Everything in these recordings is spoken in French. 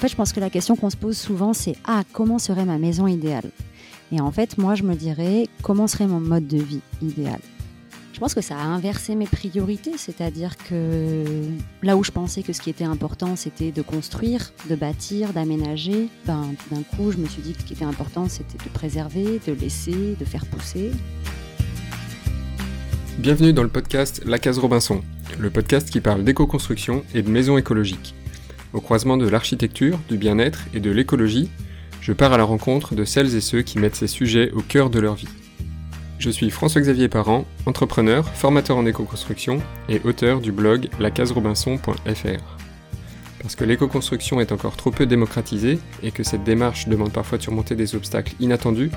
fait, je pense que la question qu'on se pose souvent, c'est Ah, comment serait ma maison idéale? Et en fait, moi, je me dirais Comment serait mon mode de vie idéal? Je pense que ça a inversé mes priorités, c'est-à-dire que là où je pensais que ce qui était important, c'était de construire, de bâtir, d'aménager, ben, d'un coup, je me suis dit que ce qui était important, c'était de préserver, de laisser, de faire pousser. Bienvenue dans le podcast La Case Robinson, le podcast qui parle d'éco-construction et de maisons écologiques. Au croisement de l'architecture, du bien-être et de l'écologie, je pars à la rencontre de celles et ceux qui mettent ces sujets au cœur de leur vie. Je suis François-Xavier Parent, entrepreneur, formateur en éco-construction et auteur du blog lacaserobinson.fr. Parce que l'éco-construction est encore trop peu démocratisée et que cette démarche demande parfois de surmonter des obstacles inattendus,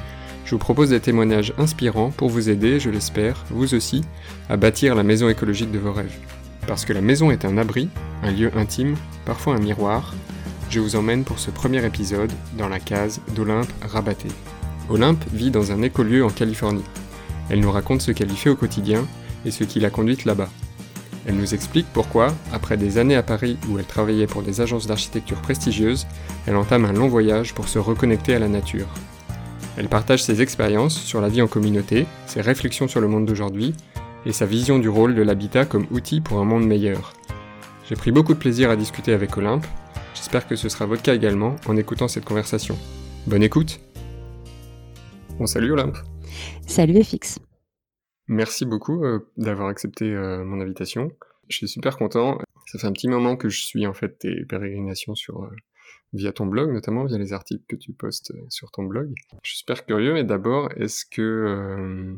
je vous propose des témoignages inspirants pour vous aider, je l'espère, vous aussi, à bâtir la maison écologique de vos rêves. Parce que la maison est un abri, un lieu intime, parfois un miroir, je vous emmène pour ce premier épisode dans la case d'Olympe Rabaté. Olympe vit dans un écolieu en Californie. Elle nous raconte ce qu'elle y fait au quotidien et ce qui l'a conduite là-bas. Elle nous explique pourquoi, après des années à Paris où elle travaillait pour des agences d'architecture prestigieuses, elle entame un long voyage pour se reconnecter à la nature. Elle partage ses expériences sur la vie en communauté, ses réflexions sur le monde d'aujourd'hui et sa vision du rôle de l'habitat comme outil pour un monde meilleur. J'ai pris beaucoup de plaisir à discuter avec Olympe, j'espère que ce sera votre cas également en écoutant cette conversation. Bonne écoute Bon salut Olympe Salut FX. Merci beaucoup euh, d'avoir accepté euh, mon invitation. Je suis super content. Ça fait un petit moment que je suis en fait tes pérégrinations sur euh, via ton blog, notamment via les articles que tu postes sur ton blog. Je suis super curieux. Et d'abord, est-ce que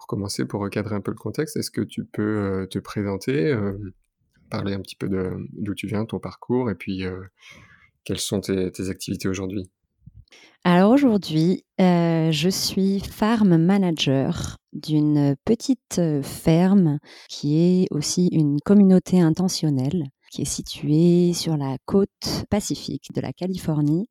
pour commencer, pour recadrer un peu le contexte, est-ce que tu peux te présenter, parler un petit peu d'où tu viens, ton parcours, et puis quelles sont tes activités aujourd'hui? Alors aujourd'hui, euh, je suis farm manager d'une petite euh, ferme qui est aussi une communauté intentionnelle qui est située sur la côte pacifique de la Californie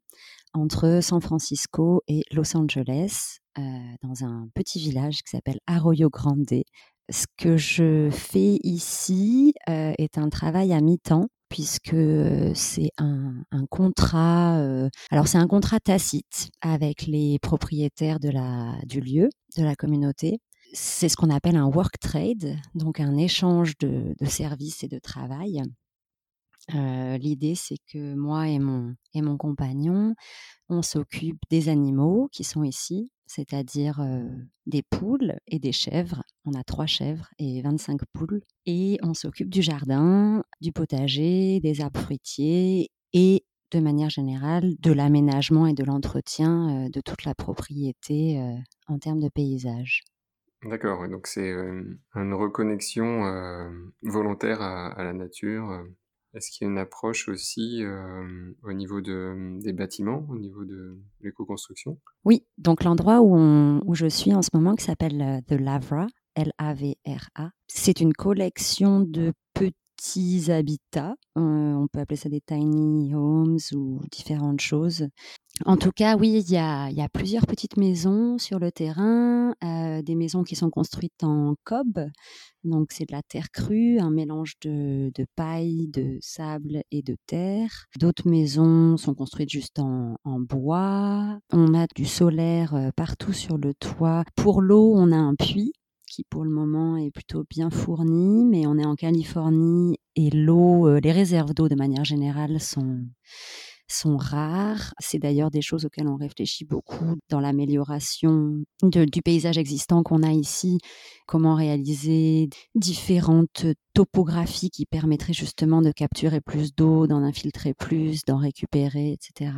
entre San Francisco et Los Angeles, euh, dans un petit village qui s'appelle Arroyo Grande. Ce que je fais ici est un travail à mi-temps puisque c'est un, contrat. alors c'est un contrat tacite avec les propriétaires de la, du lieu, de la communauté. C'est ce qu'on appelle un work trade, donc un échange de, services et de travail. L'idée, c'est que moi et mon, et mon compagnon, on s'occupe des animaux qui sont ici, c'est-à-dire des poules et des chèvres. On a trois chèvres et 25 poules. Et on s'occupe du jardin, du potager, des arbres fruitiers et de manière générale de l'aménagement et de l'entretien de toute la propriété en termes de paysage. D'accord, donc c'est une reconnexion volontaire à, la nature est-ce qu'il y a une approche aussi au niveau de, des bâtiments, au niveau de l'éco-construction? Oui, donc l'endroit où, où, je suis en ce moment, qui s'appelle The Lavra, L-A-V-R-A, c'est une collection de petits habitats. on peut appeler ça des tiny homes ou différentes choses en tout cas, oui, il y a, plusieurs petites maisons sur le terrain, euh, des maisons qui sont construites en cob, donc c'est de la terre crue, un mélange de, paille, de sable et de terre. D'autres maisons sont construites juste en, bois. On a du solaire euh, partout sur le toit. Pour l'eau, on a un puits qui pour le moment est plutôt bien fourni, mais on est en Californie et l'eau, euh, les réserves d'eau de manière générale sont sont rares. C'est d'ailleurs des choses auxquelles on réfléchit beaucoup dans l'amélioration du paysage existant qu'on a ici. Comment réaliser différentes topographies qui permettraient justement de capturer plus d'eau, d'en infiltrer plus, d'en récupérer, etc.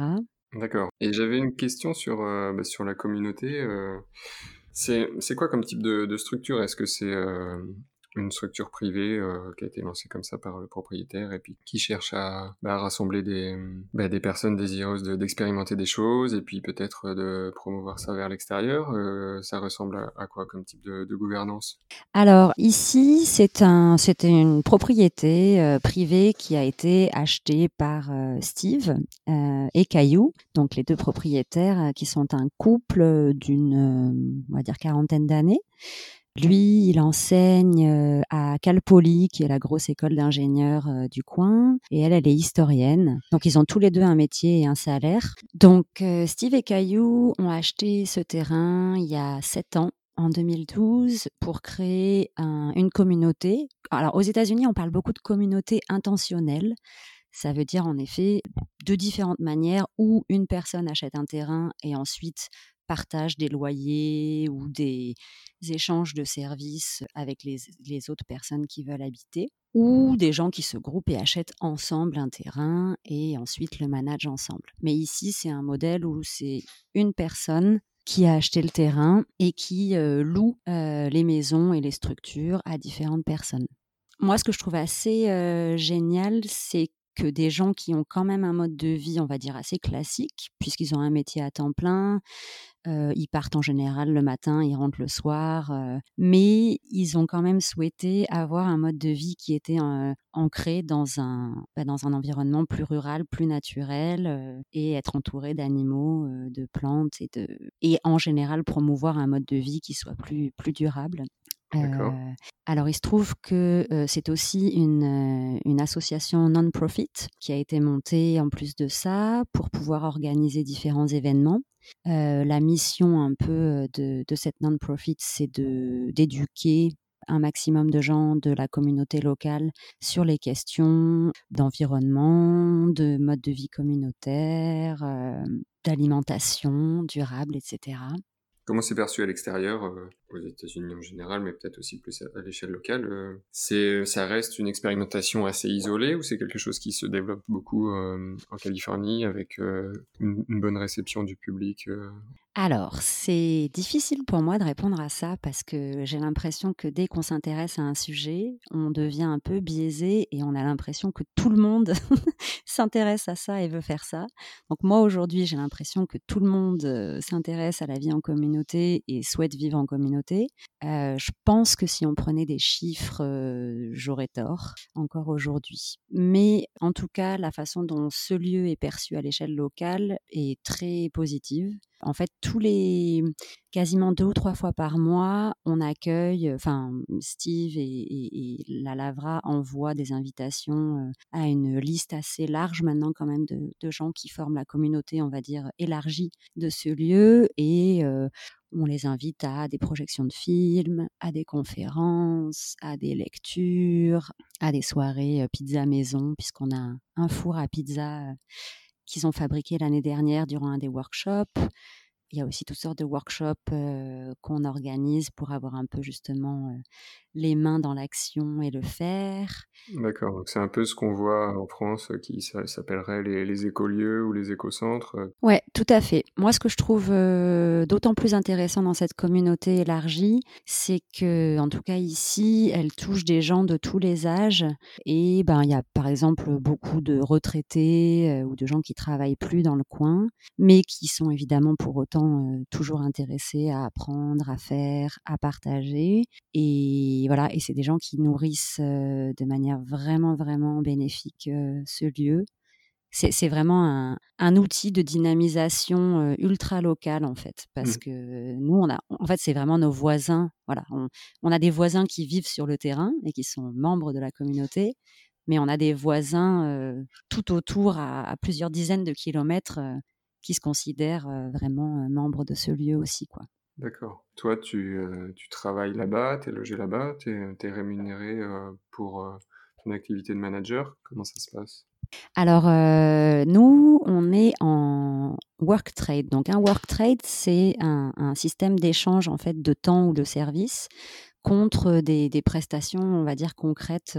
D'accord. Et j'avais une question sur, euh, bah, sur la communauté. Euh, c'est quoi comme type de, structure? Est-ce que c'est euh, une structure privée euh, qui a été lancée comme ça par le propriétaire et puis qui cherche à, bah, rassembler des, bah, des personnes désireuses d'expérimenter des choses et puis peut-être de promouvoir ça vers l'extérieur. Euh, ça ressemble à, quoi comme type de, gouvernance? Alors ici, c'est une propriété euh, privée qui a été achetée par Steve et Caillou, donc les deux propriétaires qui sont un couple d'une, on dire, quarantaine d'années. Lui, il enseigne à Cal Poly, qui est la grosse école d'ingénieurs du coin, et elle, elle est historienne. Donc, ils ont tous les deux un métier et un salaire. Donc, Steve et Caillou ont acheté ce terrain il y a sept ans en 2012 pour créer une communauté. Alors aux États-Unis, on parle beaucoup de communauté intentionnelle. Ça veut dire en effet de différentes manières où une personne achète un terrain et ensuite partage des loyers ou des échanges de services avec les, autres personnes qui veulent habiter, ou des gens qui se groupent et achètent ensemble un terrain et ensuite le managent ensemble. Mais ici, c'est un modèle où c'est une personne qui a acheté le terrain et qui loue les maisons et les structures à différentes personnes. Moi, ce que je trouve assez génial, c'est que des gens qui ont quand même un mode de vie, on va dire, assez classique, puisqu'ils ont un métier à temps plein, ils partent en général le matin, ils rentrent le soir, mais ils ont quand même souhaité avoir un mode de vie qui était ancré dans un, bah, dans un environnement plus rural, plus naturel, et être entouré d'animaux, de plantes et, de, et en général promouvoir un mode de vie qui soit plus, plus durable. Alors, il se trouve que c'est aussi une, une association non-profit qui a été montée en plus de ça pour pouvoir organiser différents événements la mission un peu de, cette non-profit, c'est d'éduquer un maximum de gens de la communauté locale sur les questions d'environnement, de mode de vie communautaire, d'alimentation durable, etc. Comment c'est perçu à l'extérieur, euh, aux États-Unis en général, mais peut-être aussi plus à, l'échelle locale euh, C'est, ça reste une expérimentation assez isolée ou c'est quelque chose qui se développe beaucoup euh, en Californie avec une, bonne réception du public alors, c'est difficile pour moi de répondre à ça parce que j'ai l'impression que dès qu'on s'intéresse à un sujet, on devient un peu biaisé et on a l'impression que tout le monde s'intéresse à ça et veut faire ça. Donc moi aujourd'hui, j'ai l'impression que tout le monde s'intéresse à la vie en communauté et souhaite vivre en communauté. Je pense que si on prenait des chiffres, j'aurais tort encore aujourd'hui. Mais en tout cas, la façon dont ce lieu est perçu à l'échelle locale est très positive. En fait, tous les quasiment deux ou trois fois par mois, on accueille, enfin Steve et, la Lavra envoient des invitations à une liste assez large maintenant quand même de, gens qui forment la communauté, on va dire élargie de ce lieu et on les invite à des projections de films, à des conférences, à des lectures, à des soirées pizza maison, puisqu'on a un four à pizza qu'ils ont fabriqué l'année dernière durant un des workshops. Il y a aussi toutes sortes de workshops qu'on organise pour avoir un peu justement les mains dans l'action et le faire. D'accord, donc c'est un peu ce qu'on voit en France qui s'appellerait les, les écolieux ou les écocentres. Ouais, tout à fait. Moi, ce que je trouve d'autant plus intéressant dans cette communauté élargie, c'est que, en tout cas ici, elle touche des gens de tous les âges. Et ben, il y a par exemple beaucoup de retraités ou de gens qui travaillent plus dans le coin, mais qui sont évidemment pour autant toujours intéressés à apprendre, à faire, à partager. Et voilà, et c'est des gens qui nourrissent de manière vraiment, vraiment bénéfique ce lieu. C'est vraiment un, outil de dynamisation ultra local en fait, parce mmh. que nous, on a, en fait, c'est vraiment nos voisins. Voilà, on, a des voisins qui vivent sur le terrain et qui sont membres de la communauté, mais on a des voisins tout autour, à, plusieurs dizaines de kilomètres, qui se considèrent vraiment membres de ce lieu aussi, quoi. D'accord. Toi, tu, euh, tu travailles là-bas, tu es logé là-bas, tu es, rémunéré euh, pour euh, ton activité de manager. Comment ça se passe? Alors, nous, on est en work trade. Donc, un work trade, c'est un, un système d'échange en fait de temps ou de services contre des, des, prestations, on va dire, concrètes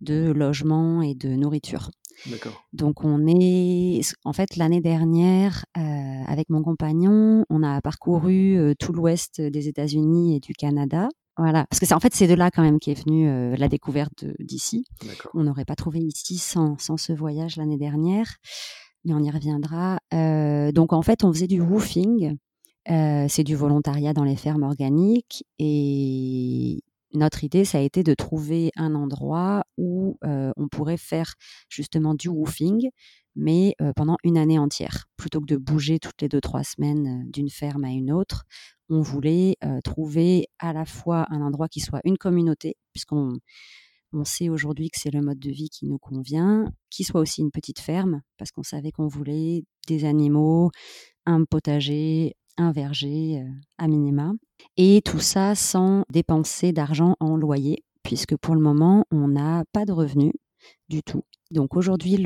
de logement et de nourriture. Donc on est, en fait, l'année dernière, avec mon compagnon, on a parcouru tout l'ouest des États-Unis et du Canada. Voilà, parce que c'est en fait c'est de là quand même qu'est venue la découverte d'ici. On n'aurait pas trouvé ici sans, sans ce voyage l'année dernière, mais on y reviendra. donc en fait, on faisait du roofing. c'est du volontariat dans les fermes organiques et notre idée, ça a été de trouver un endroit où on pourrait faire justement du woofing, mais pendant une année entière. Plutôt que de bouger toutes les deux, trois semaines d'une ferme à une autre, on voulait trouver à la fois un endroit qui soit une communauté, puisqu'on on sait aujourd'hui que c'est le mode de vie qui nous convient, qui soit aussi une petite ferme, parce qu'on savait qu'on voulait des animaux, un potager, un verger à minima. Et tout ça sans dépenser d'argent en loyer, puisque pour le moment, on n'a pas de revenus du tout. Donc aujourd'hui,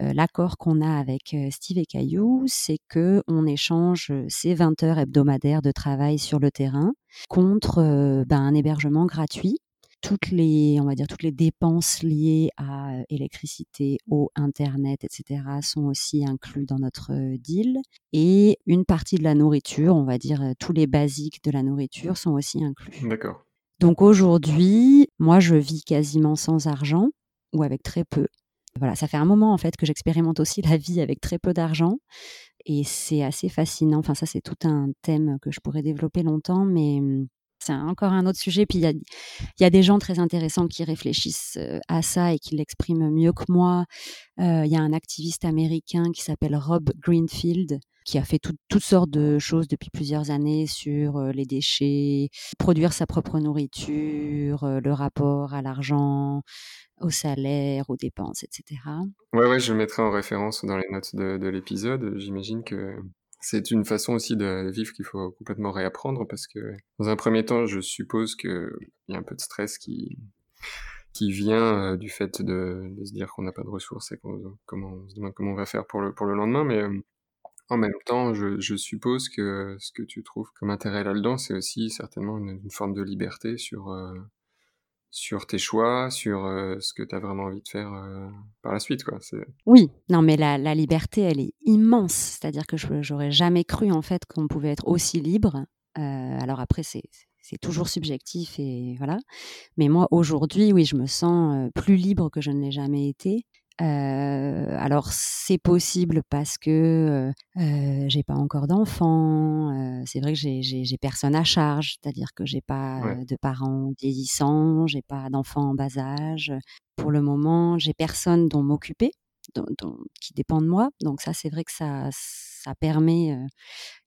l'accord qu'on a avec Steve et Caillou, c'est que on échange ces 20 heures hebdomadaires de travail sur le terrain contre ben, un hébergement gratuit toutes les, on va dire, toutes les dépenses liées à électricité, eau, internet, etc. sont aussi inclus dans notre deal. Et une partie de la nourriture, on va dire, tous les basiques de la nourriture sont aussi inclus. D'accord. Donc aujourd'hui, moi, je vis quasiment sans argent ou avec très peu. Voilà, ça fait un moment en fait que j'expérimente aussi la vie avec très peu d'argent et c'est assez fascinant. Enfin, ça, c'est tout un thème que je pourrais développer longtemps, mais mmh, c'est encore un autre sujet. Puis il y a, des gens très intéressants qui réfléchissent à ça et qui l'expriment mieux que moi. Il y a un activiste américain qui s'appelle Rob Greenfield qui a fait toutes sortes de choses depuis plusieurs années sur les déchets, produire sa propre nourriture, le rapport à l'argent, au salaire, aux dépenses, etc. Ouais, ouais, je le mettrai en référence dans les notes de l'épisode. J'imagine que c'est une façon aussi de vivre qu'il faut complètement réapprendre parce que dans un premier temps, je suppose qu'il y a un peu de stress qui, qui vient euh, du fait de, se dire qu'on n'a pas de ressources et qu'on comment, on se demande comment on va faire pour le, pour le lendemain. Mais euh, en même temps, je, suppose que ce que tu trouves comme intérêt là-dedans, c'est aussi certainement une, forme de liberté sur, euh, sur tes choix, sur ce que tu as vraiment envie de faire par la suite. Quoi. Oui, non, mais la, la, liberté, elle est immense. C'est-à-dire que je n'aurais jamais cru en fait qu'on pouvait être aussi libre. alors après, c'est, c'est toujours subjectif et voilà. Mais moi, aujourd'hui, oui, je me sens plus libre que je ne l'ai jamais été. Euh, alors c'est possible parce que euh, j'ai pas encore d'enfants. Euh, c'est vrai que j'ai personne à charge, c'est-à-dire que j'ai pas de parents vieillissants, j'ai pas d'enfants en bas âge. Pour le moment, j'ai personne dont m'occuper, qui dépend de moi. Donc ça, c'est vrai que ça, ça permet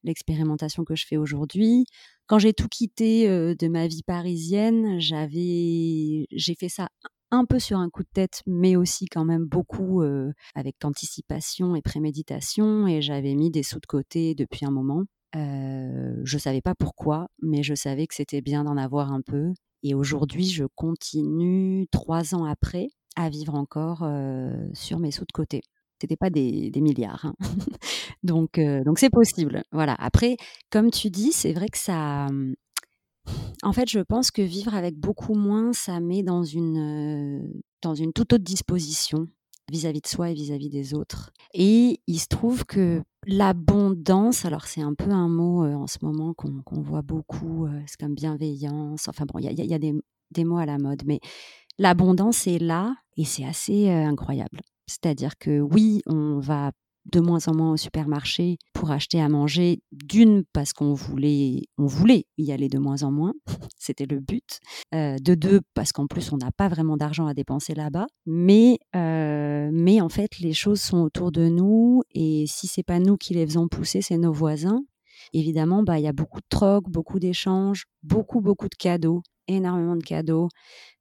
l'expérimentation que je fais aujourd'hui. Quand j'ai tout quitté de ma vie parisienne, j'avais, j'ai fait ça un peu sur un coup de tête, mais aussi quand même beaucoup avec anticipation et préméditation. Et j'avais mis des sous de côté depuis un moment. je ne savais pas pourquoi, mais je savais que c'était bien d'en avoir un peu. Et aujourd'hui, je continue trois ans après à vivre encore sur mes sous de côté. C'était pas des, milliards, hein. donc donc c'est possible. Voilà. Après, comme tu dis, c'est vrai que ça en fait, je pense que vivre avec beaucoup moins, ça met dans une, dans une toute autre disposition vis-à-vis de soi et vis-à-vis des autres. Et il se trouve que l'abondance, alors c'est un peu un mot en ce moment qu'on voit beaucoup, c'est comme bienveillance, enfin bon, il y a, des, mots à la mode, mais l'abondance est là et c'est assez incroyable. C'est-à-dire que oui, on va de moins en moins au supermarché pour acheter à manger. D'une, parce qu'on voulait, on voulait y aller de moins en moins, c'était le but. Euh, de deux, parce qu'en plus, on n'a pas vraiment d'argent à dépenser là-bas. Mais, euh, mais en fait, les choses sont autour de nous et si c'est pas nous qui les faisons pousser, c'est nos voisins. Évidemment, bah, il y a beaucoup de trocs, beaucoup d'échanges, beaucoup, beaucoup de cadeaux, énormément de cadeaux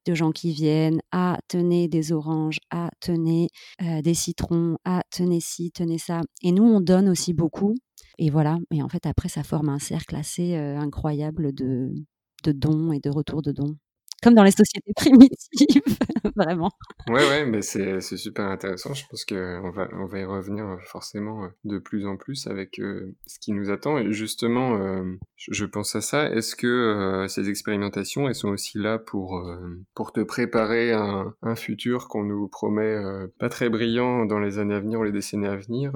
de gens qui viennent, ah, tenez des oranges, ah, tenez euh, des citrons, ah, tenez ci, tenez ça. Et nous, on donne aussi beaucoup. Et voilà. Et en fait, après, ça forme un cercle assez euh, incroyable de, de dons et de retours de dons comme dans les sociétés primitives, vraiment. Ouais, ouais, mais c'est, super intéressant. Je pense qu'on va, on va y revenir euh, forcément euh, de plus en plus avec euh, ce qui nous attend. Et justement, je, pense à ça. Est-ce que ces expérimentations, elles sont aussi là pour, pour te préparer un, un futur qu'on nous promet pas très brillant dans les années à venir ou les décennies à venir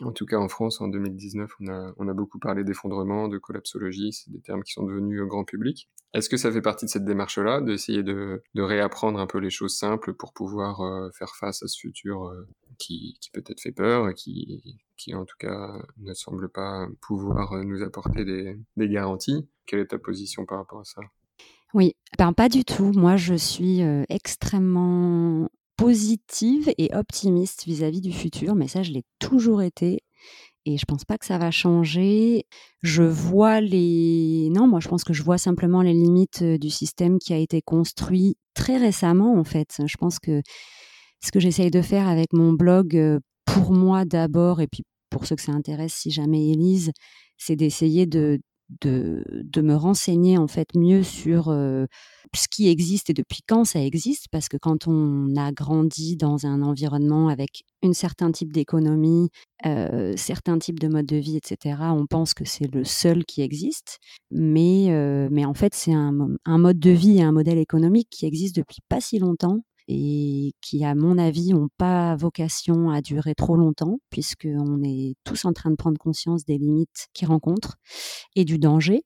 En tout cas, en France, en 2019, on a, on a beaucoup parlé d'effondrement, de collapsologie. C'est des termes qui sont devenus grand public. Est-ce que ça fait partie de cette démarche-là, d'essayer de, réapprendre un peu les choses simples pour pouvoir euh, faire face à ce futur euh, qui, peut-être fait peur et qui, qui, en tout cas, ne semble pas pouvoir nous apporter des, garanties Quelle est ta position par rapport à ça? Oui, ben pas du tout. Moi, je suis extrêmement positive et optimiste vis-à-vis du futur, mais ça, je l'ai toujours été. Et je pense pas que ça va changer. Je vois les. Non, moi, je pense que je vois simplement les limites du système qui a été construit très récemment, en fait. Je pense que ce que j'essaye de faire avec mon blog, pour moi d'abord, et puis pour ceux que ça intéresse, si jamais Élise, c'est d'essayer de, de, de, me renseigner en fait mieux sur ce qui existe et depuis quand ça existe, parce que quand on a grandi dans un environnement avec un certain type d'économie, euh, certains types de modes de vie, etc., on pense que c'est le seul qui existe, mais, mais en fait c'est un, un, mode de vie et un modèle économique qui existe depuis pas si longtemps et qui, à mon avis, n'ont pas vocation à durer trop longtemps, puisqu'on est tous en train de prendre conscience des limites qu'ils rencontrent et du danger.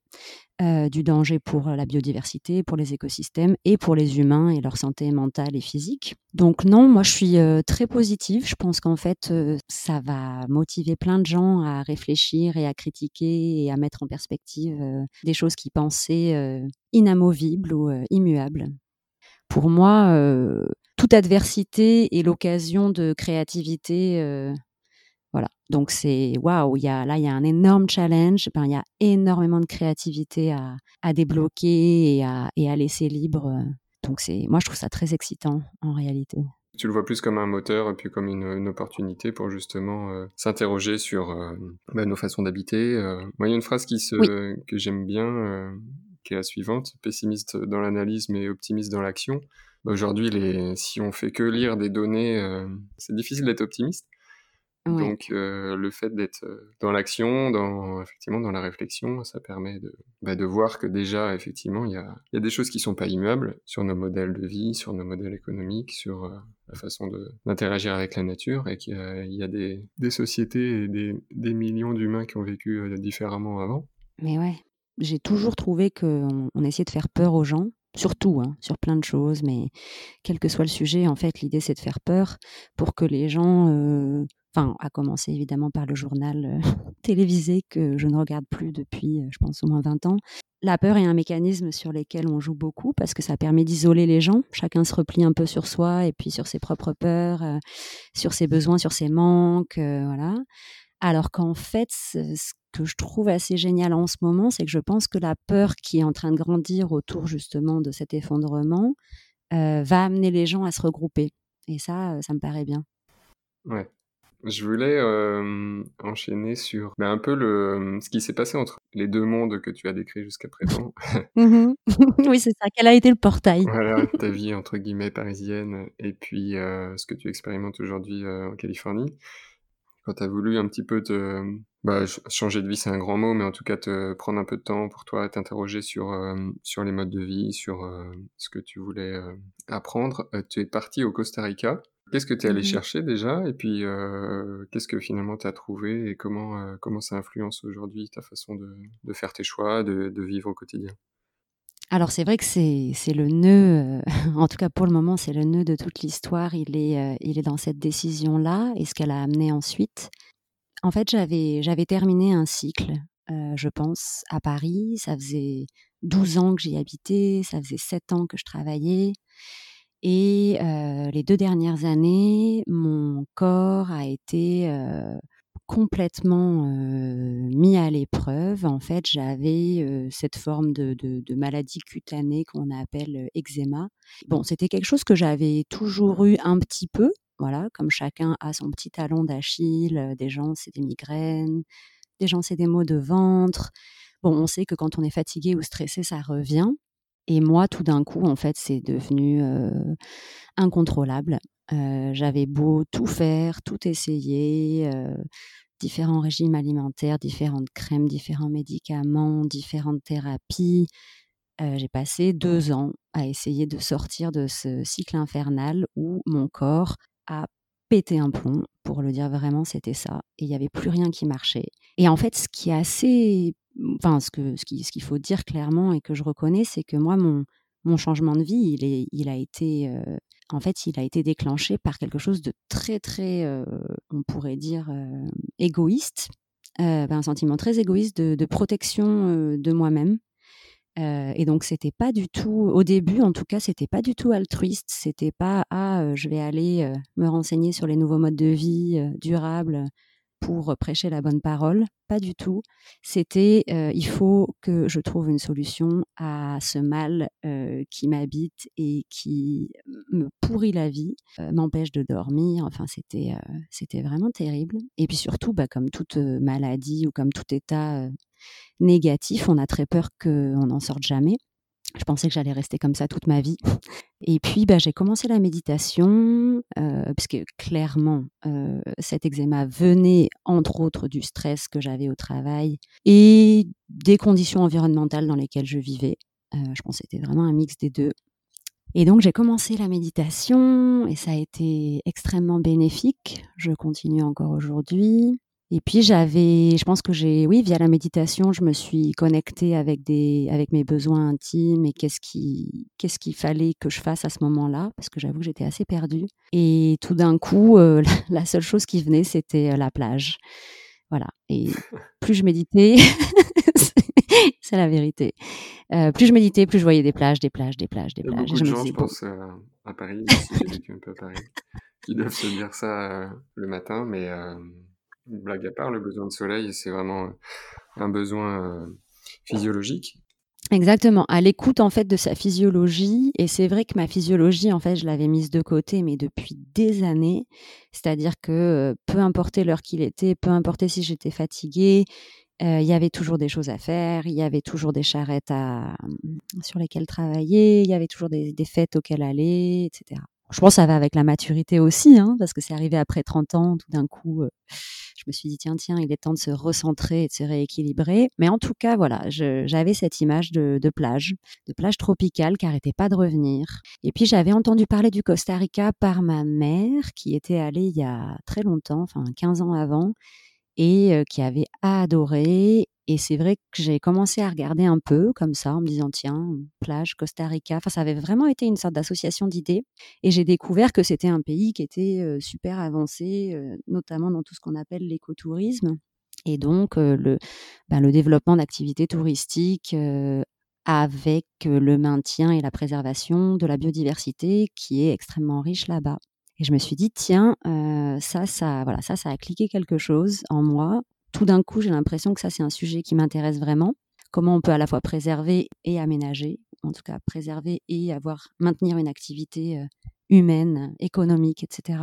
Euh, du danger pour la biodiversité, pour les écosystèmes et pour les humains et leur santé mentale et physique. Donc non, moi je suis euh, très positive. Je pense qu'en fait, euh, ça va motiver plein de gens à réfléchir et à critiquer et à mettre en perspective des choses qu'ils pensaient inamovibles ou immuables pour moi, euh, toute adversité est l'occasion de créativité. Euh, voilà. Donc c'est waouh, il y a là il y a un énorme challenge. il y a énormément de créativité à, débloquer et à, et à, laisser libre. Donc c'est moi je trouve ça très excitant en réalité. Tu le vois plus comme un moteur et puis comme une, opportunité pour justement euh, s'interroger sur bah, nos façons d'habiter. moi, il y a une phrase qui se, que j'aime bien, qui est la suivante, pessimiste dans l'analyse mais optimiste dans l'action. Bah, aujourd'hui, les... si on fait que lire des données, euh, c'est difficile d'être optimiste. Donc euh, le fait d'être euh, dans l'action, dans effectivement dans la réflexion, ça permet de, bah, de voir que déjà effectivement il y a, y a, des choses qui sont pas immuables sur nos modèles de vie, sur nos modèles économiques, sur la façon d'interagir avec la nature et qu'il y, y a, des, des sociétés et des, des millions d'humains qui ont vécu différemment avant. Mais ouais, j'ai toujours trouvé qu'on on essayait de faire peur aux gens, surtout hein, sur plein de choses, mais quel que soit le sujet, en fait, l'idée c'est de faire peur pour que les gens, euh, enfin, à commencer évidemment par le journal euh, télévisé que je ne regarde plus depuis, euh, je pense, au moins 20 ans. La peur est un mécanisme sur lequel on joue beaucoup parce que ça permet d'isoler les gens. Chacun se replie un peu sur soi et puis sur ses propres peurs, sur ses besoins, sur ses manques, voilà. Alors qu'en fait, ce que je trouve assez génial en ce moment, c'est que je pense que la peur qui est en train de grandir autour justement de cet effondrement euh, va amener les gens à se regrouper. Et ça, euh, ça me paraît bien. Ouais. Je voulais euh, enchaîner sur ben, un peu le, ce qui s'est passé entre les deux mondes que tu as décrits jusqu'à présent. Mmh oui, c'est ça. Quel a été le portail? Voilà, ta vie entre guillemets parisienne et puis ce que tu expérimentes aujourd'hui en Californie quand tu as voulu un petit peu te bah, changer de vie, c'est un grand mot, mais en tout cas te prendre un peu de temps pour toi, t'interroger sur euh, sur les modes de vie, sur euh, ce que tu voulais euh, apprendre. tu es parti au Costa Rica. Qu'est-ce que tu es allé mmh chercher déjà Et puis qu'est-ce que finalement tu as trouvé et comment comment ça influence aujourd'hui ta façon de, de, faire tes choix, de, de vivre au quotidien? Alors c'est vrai que c'est le nœud, euh, en tout cas pour le moment, c'est le nœud de toute l'histoire. Il est, euh, il est dans cette décision-là et ce qu'elle a amené ensuite. En fait, j'avais terminé un cycle, euh, je pense, à Paris. Ça faisait 12 ans que j'y habitais, ça faisait 7 ans que je travaillais. Et les deux dernières années, mon corps a été complètement mis à l'épreuve. En fait, j'avais cette forme de, maladie cutanée qu'on appelle eczéma. Bon, c'était quelque chose que j'avais toujours eu un petit peu. Voilà, comme chacun a son petit talon d'Achille. Des gens, c'est des migraines. Des gens, c'est des maux de ventre. Bon, on sait que quand on est fatigué ou stressé, ça revient. Et moi, tout d'un coup, en fait, c'est devenu incontrôlable. J'avais beau tout faire, tout essayer, différents régimes alimentaires, différentes crèmes, différents médicaments, différentes thérapies. j'ai passé deux ans à essayer de sortir de ce cycle infernal où mon corps a pété un plomb, pour le dire vraiment, c'était ça. Et il n'y avait plus rien qui marchait. Et en fait, ce qui est assez enfin, ce que ce qu'il ce qu'il faut dire clairement et que je reconnais, c'est que moi, mon, mon changement de vie, il, est, il a été, euh, en fait, il a été déclenché par quelque chose de très, très, euh, on pourrait dire, euh, égoïste, ben, un sentiment très égoïste de, de protection de moi-même. et donc c'était pas du tout, au début en tout cas, c'était pas du tout altruiste. C'était pas ah je vais aller me renseigner sur les nouveaux modes de vie durables pour prêcher la bonne parole, pas du tout. C'était il faut que je trouve une solution à ce mal qui m'habite et qui me pourrit la vie, m'empêche de dormir. Enfin, c'était c'était vraiment terrible. Et puis surtout, bah, comme toute maladie ou comme tout état négatif, on a très peur qu'on n'en sorte jamais. Je pensais que j'allais rester comme ça toute ma vie. Et puis, bah, j'ai commencé la méditation, euh, puisque clairement, euh, cet eczéma venait, entre autres, du stress que j'avais au travail et des conditions environnementales dans lesquelles je vivais. Euh, je pense que c'était vraiment un mix des deux. Et donc, j'ai commencé la méditation et ça a été extrêmement bénéfique. Je continue encore aujourd'hui. Et puis j'avais, je pense que j'ai, oui, via la méditation, je me suis connectée avec des, avec mes besoins intimes et qu'est-ce qui, qu'est-ce qu'il fallait que je fasse à ce moment-là, parce que j'avoue que j'étais assez perdue. Et tout d'un coup, euh, la seule chose qui venait, c'était euh, la plage. Voilà. Et plus je méditais, c'est la vérité. Euh, plus je méditais, plus je voyais des plages, des plages, des plages, des plages. Il y a beaucoup de gens, je pense, à Paris, j'ai vécu un peu à Paris, qui doivent se dire ça le matin, mais blague à part, le besoin de soleil, c'est vraiment un besoin physiologique. Exactement, à l'écoute en fait de sa physiologie. Et c'est vrai que ma physiologie, en fait, je l'avais mise de côté, mais depuis des années. C'est-à-dire que peu importe l'heure qu'il était, peu importe si j'étais fatiguée, il y avait toujours des choses à faire, il y avait toujours des charrettes à, sur lesquelles travailler, il y avait toujours des, fêtes auxquelles aller, etc. Je pense que ça va avec la maturité aussi, hein, parce que c'est arrivé après 30 ans, tout d'un coup, je me suis dit, tiens, tiens, il est temps de se recentrer et de se rééquilibrer. Mais en tout cas, voilà, j'avais cette image de, plage, de plage tropicale qui n'arrêtait pas de revenir. Et puis, j'avais entendu parler du Costa Rica par ma mère, qui était allée il y a très longtemps, enfin 15 ans avant, et qui avait adoré. Et c'est vrai que j'ai commencé à regarder un peu comme ça, en me disant, tiens, plage, Costa Rica. Enfin, ça avait vraiment été une sorte d'association d'idées. Et j'ai découvert que c'était un pays qui était super avancé, notamment dans tout ce qu'on appelle l'écotourisme. Et donc, ben, le développement d'activités touristiques avec le maintien et la préservation de la biodiversité qui est extrêmement riche là-bas. Et je me suis dit, tiens, ça, ça, voilà, ça, ça a cliqué quelque chose en moi tout d'un coup, j'ai l'impression que ça, c'est un sujet qui m'intéresse vraiment. Comment on peut à la fois préserver et aménager, en tout cas préserver et avoir maintenir une activité euh, humaine, économique, etc.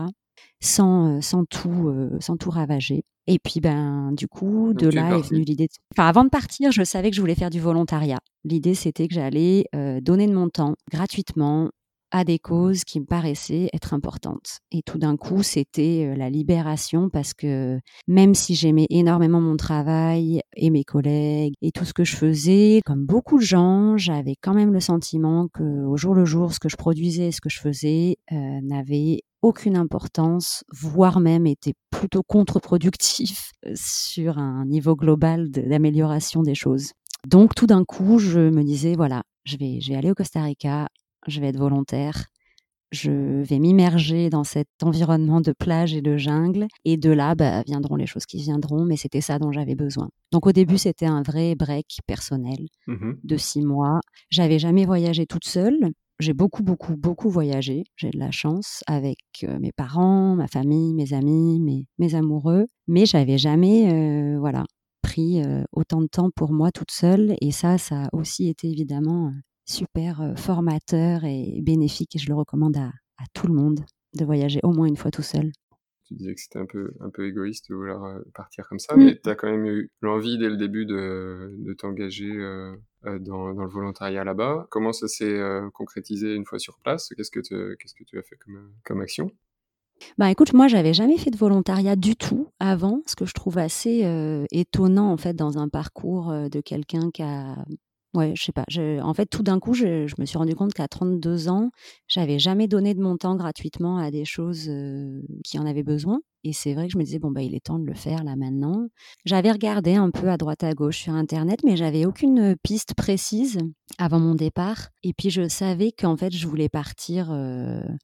Sans, euh, sans, tout, euh, sans tout ravager. Et puis, ben, du coup, de là est venue l'idée. Enfin, avant de partir, je savais que je voulais faire du volontariat. L'idée, c'était que j'allais donner de mon temps gratuitement à des causes qui me paraissaient être importantes. Et tout d'un coup, c'était la libération parce que même si j'aimais énormément mon travail et mes collègues et tout ce que je faisais, comme beaucoup de gens, j'avais quand même le sentiment que au jour le jour, ce que je produisais et ce que je faisais euh, n'avait aucune importance, voire même était plutôt contre-productif sur un niveau global d'amélioration des choses. Donc tout d'un coup, je me disais, voilà, je vais, je vais aller au Costa Rica je vais être volontaire, je vais m'immerger dans cet environnement de plage et de jungle, et de là bah, viendront les choses qui viendront, mais c'était ça dont j'avais besoin. Donc au début, c'était un vrai break personnel mmh de six mois. J'avais jamais voyagé toute seule. J'ai beaucoup, beaucoup, beaucoup voyagé. J'ai de la chance avec euh, mes parents, ma famille, mes amis, mes, mes amoureux, mais j'avais jamais, euh, voilà, pris euh, autant de temps pour moi toute seule. Et ça, ça a aussi été évidemment super formateur et bénéfique et je le recommande à, tout le monde de voyager au moins une fois tout seul. Tu disais que c'était un peu, un peu égoïste de vouloir partir comme ça, mais tu as quand même eu l'envie dès le début de, de t'engager dans, dans, le volontariat là-bas. Comment ça s'est concrétisé une fois sur place? Qu'est-ce que, qu'est-ce que tu as fait comme, comme action? Bah écoute, moi j'avais jamais fait de volontariat du tout avant, ce que je trouve assez étonnant en fait dans un parcours de quelqu'un qui a Ouais, je sais pas. en fait, tout d'un coup, je, me suis rendu compte qu'à 32 ans, j'avais jamais donné de mon temps gratuitement à des choses qui en avaient besoin. Et c'est vrai que je me disais, bon, bah, il est temps de le faire là maintenant. J'avais regardé un peu à droite à gauche sur Internet, mais j'avais aucune piste précise avant mon départ. Et puis, je savais qu'en fait, je voulais partir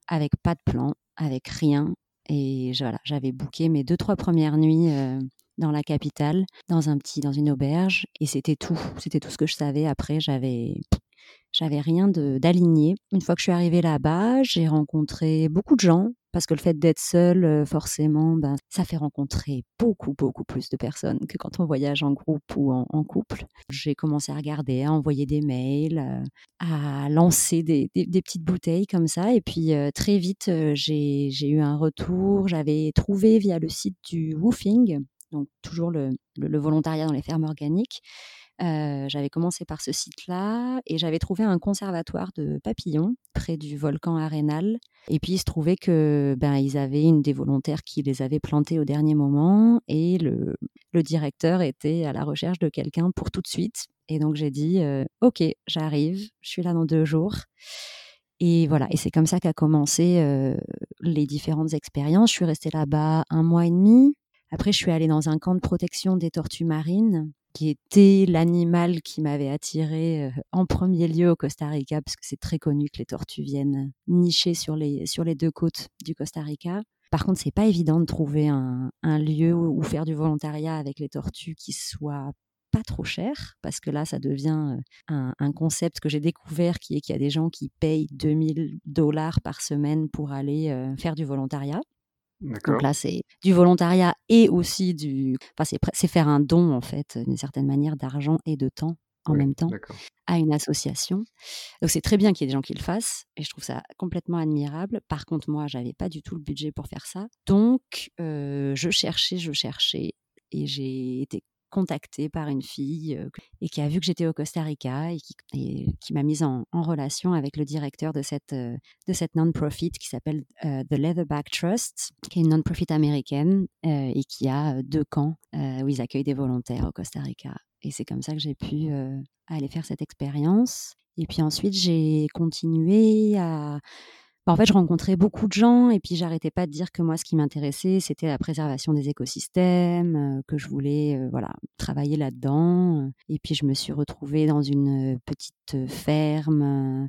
avec pas de plan, avec rien. Et voilà, j'avais booké mes deux, trois premières nuits dans la capitale, dans un petit, dans une auberge, et c'était tout. C'était tout ce que je savais. Après, j'avais, j'avais rien d'aligné. Une fois que je suis arrivée là-bas, j'ai rencontré beaucoup de gens parce que le fait d'être seul, euh, forcément, ben, ça fait rencontrer beaucoup, beaucoup plus de personnes que quand on voyage en groupe ou en, couple. J'ai commencé à regarder, à envoyer des mails, euh, à lancer des, petites bouteilles comme ça. Et puis euh, très vite, j'ai eu un retour. J'avais trouvé via le site du Woofing, donc toujours le volontariat dans les fermes organiques, j'avais commencé par ce site-là et j'avais trouvé un conservatoire de papillons près du volcan Arenal. Et puis il se trouvait que ben ils avaient une des volontaires qui les avait plantés au dernier moment et le, le directeur était à la recherche de quelqu'un pour tout de suite. Et donc j'ai dit ok j'arrive, je suis là dans deux jours. Et voilà, et c'est comme ça qu'a commencé les différentes expériences. Je suis restée là-bas un mois et demi. Après, je suis allée dans un camp de protection des tortues marines qui était l'animal qui m'avait attiré en premier lieu au Costa Rica, parce que c'est très connu que les tortues viennent nicher sur les, sur les deux côtes du Costa Rica. Par contre, c'est pas évident de trouver un, lieu où, faire du volontariat avec les tortues qui soit pas trop cher, parce que là, ça devient un, un concept que j'ai découvert, qui est qu'il y a des gens qui payent 2000 dollars par semaine pour aller faire du volontariat. Donc là, c'est du volontariat et aussi du. Enfin, c'est faire un don, en fait, d'une certaine manière, d'argent et de temps en même temps à une association. Donc c'est très bien qu'il y ait des gens qui le fassent et je trouve ça complètement admirable. Par contre, moi, j'avais pas du tout le budget pour faire ça. Donc, je cherchais, je cherchais et j'ai été contactée par une fille euh, et qui a vu que j'étais au Costa Rica et qui, m'a mise en, relation avec le directeur de cette, euh, de cette non-profit qui s'appelle euh, The Leatherback Trust, qui est une non-profit américaine et qui a deux camps où ils accueillent des volontaires au Costa Rica. Et c'est comme ça que j'ai pu aller faire cette expérience. Et puis ensuite, j'ai continué à en fait, je rencontrais beaucoup de gens et puis j'arrêtais pas de dire que moi, ce qui m'intéressait, c'était la préservation des écosystèmes, euh, que je voulais euh, voilà, travailler là-dedans. Et puis, je me suis retrouvée dans une petite ferme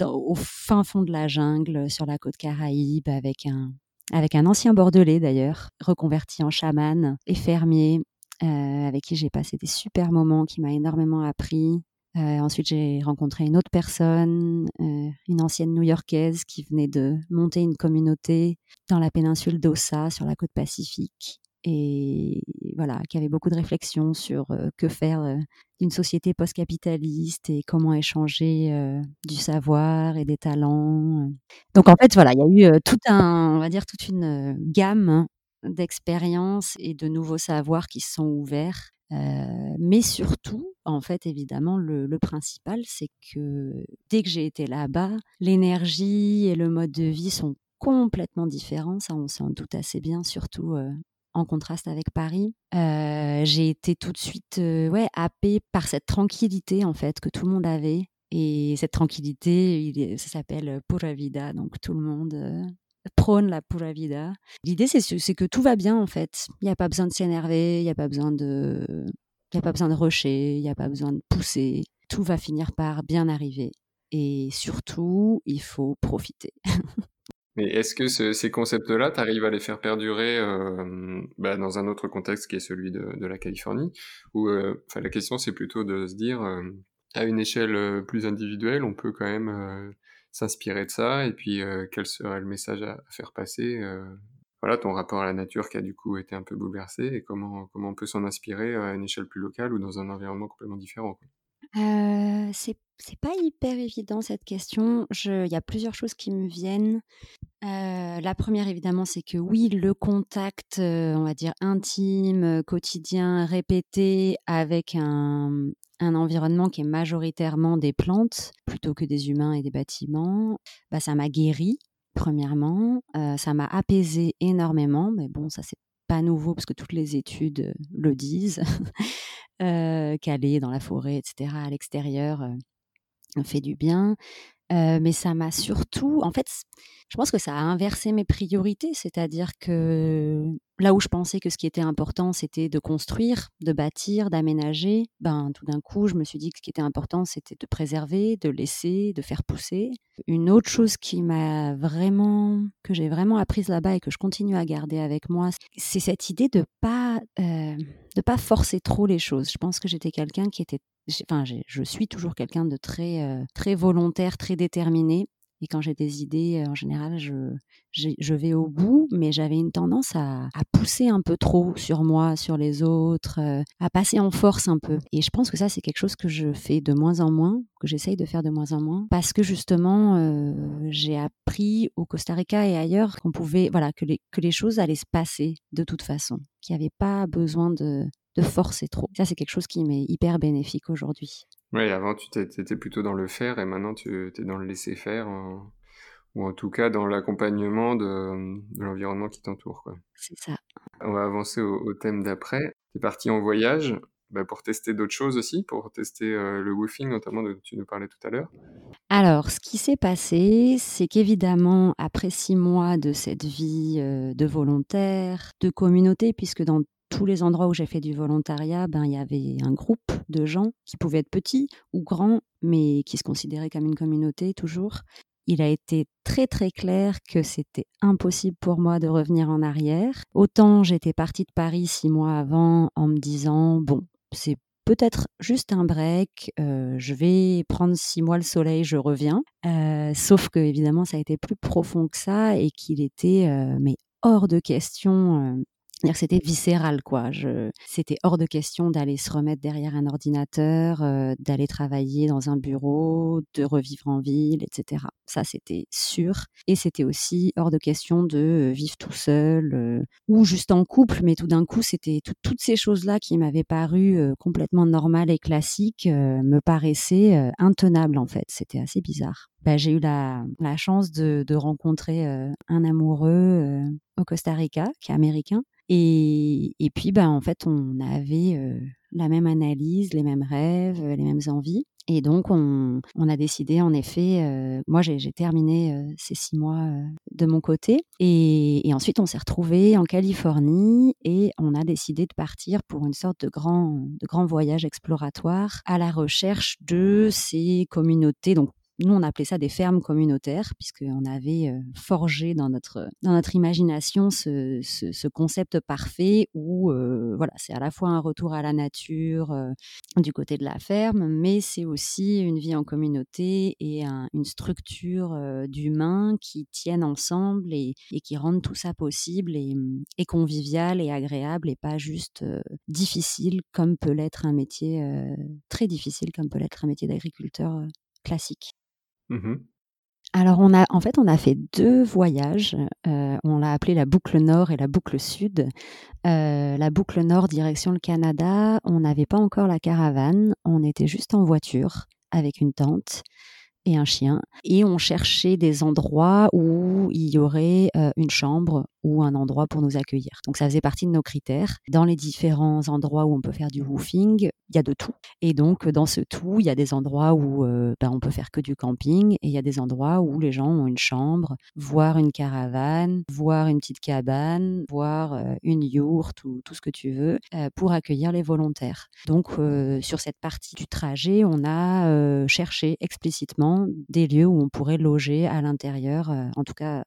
au fin fond de la jungle, sur la côte Caraïbe, avec un, avec un ancien bordelais d'ailleurs, reconverti en chaman et fermier, euh, avec qui j'ai passé des super moments, qui m'a énormément appris. Euh, ensuite, j'ai rencontré une autre personne, euh, une ancienne New-Yorkaise qui venait de monter une communauté dans la péninsule d'Ossa, sur la côte pacifique, et voilà, qui avait beaucoup de réflexions sur euh, que faire d'une société post-capitaliste et comment échanger du savoir et des talents. Donc en fait, voilà, il y a eu tout un, on va dire, toute une gamme d'expériences et de nouveaux savoirs qui se sont ouverts mais surtout, en fait, évidemment, le, principal, c'est que dès que j'ai été là-bas, l'énergie et le mode de vie sont complètement différents. Ça, on s'en doute assez bien, surtout en contraste avec Paris. j'ai été tout de suite ouais, happée par cette tranquillité, en fait, que tout le monde avait. Et cette tranquillité, ça s'appelle pura vida, donc tout le monde prône la pura vida. L'idée, c'est que tout va bien, en fait. Il n'y a pas besoin de s'énerver, il n'y a pas besoin de... Il a pas besoin de rusher, il n'y a pas besoin de pousser. Tout va finir par bien arriver. Et surtout, il faut profiter. Mais est-ce que ces concepts-là, tu arrives à les faire perdurer euh, bah, dans un autre contexte qui est celui de, la Californie? Ou euh, la question, c'est plutôt de se dire, euh, à une échelle plus individuelle, on peut quand même s'inspirer de ça et puis euh, quel serait le message à, faire passer euh, voilà ton rapport à la nature qui a du coup été un peu bouleversé et comment comment on peut s'en inspirer à une échelle plus locale ou dans un environnement complètement différent euh, c'est c'est pas hyper évident cette question. Il y a plusieurs choses qui me viennent. la première, évidemment, c'est que oui, le contact, on va dire intime, quotidien, répété avec un, un environnement qui est majoritairement des plantes plutôt que des humains et des bâtiments, bah, ça m'a guéri, premièrement. Euh, ça m'a apaisé énormément, mais bon, ça c'est pas nouveau parce que toutes les études euh, le disent. euh, qu'aller dans la forêt, etc., à l'extérieur, euh, fait du bien. Mais ça m'a surtout, en fait, je pense que ça a inversé mes priorités, c'est-à-dire que là où je pensais que ce qui était important, c'était de construire, de bâtir, d'aménager, ben tout d'un coup, je me suis dit que ce qui était important, c'était de préserver, de laisser, de faire pousser. Une autre chose qui m'a vraiment, que j'ai vraiment apprise là-bas et que je continue à garder avec moi, c'est cette idée de pas, euh, de pas forcer trop les choses. Je pense que j'étais quelqu'un qui était Enfin, je suis toujours quelqu'un de très, euh, très volontaire, très déterminé. Et quand j'ai des idées, en général, je, je vais au bout, mais j'avais une tendance à, à, pousser un peu trop sur moi, sur les autres, à passer en force un peu. Et je pense que ça, c'est quelque chose que je fais de moins en moins, que j'essaye de faire de moins en moins, parce que justement, euh, j'ai appris au Costa Rica et ailleurs qu'on pouvait, voilà, que les, que les choses allaient se passer de toute façon, qu'il n'y avait pas besoin de, de forcer trop. Ça, c'est quelque chose qui m'est hyper bénéfique aujourd'hui. Oui, avant, tu étais plutôt dans le faire et maintenant, tu es dans le laisser faire, ou en tout cas dans l'accompagnement de, l'environnement qui t'entoure. C'est ça. On va avancer au, thème d'après. Tu es parti en voyage bah, pour tester d'autres choses aussi, pour tester euh, le woofing notamment dont tu nous parlais tout à l'heure. Alors, ce qui s'est passé, c'est qu'évidemment, après six mois de cette vie euh, de volontaire, de communauté, puisque dans tous les endroits où j'ai fait du volontariat, ben, il y avait un groupe de gens qui pouvaient être petits ou grands, mais qui se considéraient comme une communauté toujours. Il a été très très clair que c'était impossible pour moi de revenir en arrière. Autant j'étais partie de Paris six mois avant en me disant, bon, c'est peut-être juste un break, euh, je vais prendre six mois le soleil, je reviens. Euh, sauf que évidemment, ça a été plus profond que ça et qu'il était euh, mais hors de question c'était viscéral, quoi. C'était hors de question d'aller se remettre derrière un ordinateur, euh, d'aller travailler dans un bureau, de revivre en ville, etc. Ça, c'était sûr. Et c'était aussi hors de question de euh, vivre tout seul euh, ou juste en couple. Mais tout d'un coup, c'était toutes ces choses-là qui m'avaient paru complètement normales et classiques me paraissaient intenables, en fait. C'était assez bizarre. Bah, j'ai eu la, chance de rencontrer un amoureux au Costa Rica, qui est américain, et, puis, bah, en fait, on avait la même analyse, les mêmes rêves, les mêmes envies. Et donc, on, a décidé, en effet, moi, j'ai terminé ces six mois de mon côté. Et, ensuite, on s'est retrouvés en Californie et on a décidé de partir pour une sorte de grand, de grand voyage exploratoire à la recherche de ces communautés. Nous, on appelait ça des fermes communautaires, puisqu'on avait euh, forgé dans notre, dans notre imagination ce, ce, concept parfait où euh, voilà, c'est à la fois un retour à la nature euh, du côté de la ferme, mais c'est aussi une vie en communauté et une structure d'humains qui tiennent ensemble et, qui rendent tout ça possible et, convivial et agréable et pas juste difficile comme peut l'être un métier très difficile comme peut l'être un métier d'agriculteur classique. Mmh Alors on a, en fait, on a fait deux voyages. Euh, on l'a appelé la boucle nord et la boucle sud. Euh, la boucle nord direction le Canada, on n'avait pas encore la caravane, on était juste en voiture avec une tente et un chien. Et on cherchait des endroits où il y aurait euh, une chambre ou un endroit pour nous accueillir. Donc ça faisait partie de nos critères. Dans les différents endroits où on peut faire du woofing, il y a de tout. Et donc dans ce tout, il y a des endroits où euh, ben, on peut faire que du camping et il y a des endroits où les gens ont une chambre, voire une caravane, voire une petite cabane, voire euh, une yourte ou tout ce que tu veux pour accueillir les volontaires. Donc sur cette partie du trajet, on a cherché explicitement des lieux où on pourrait loger à l'intérieur, euh, en tout cas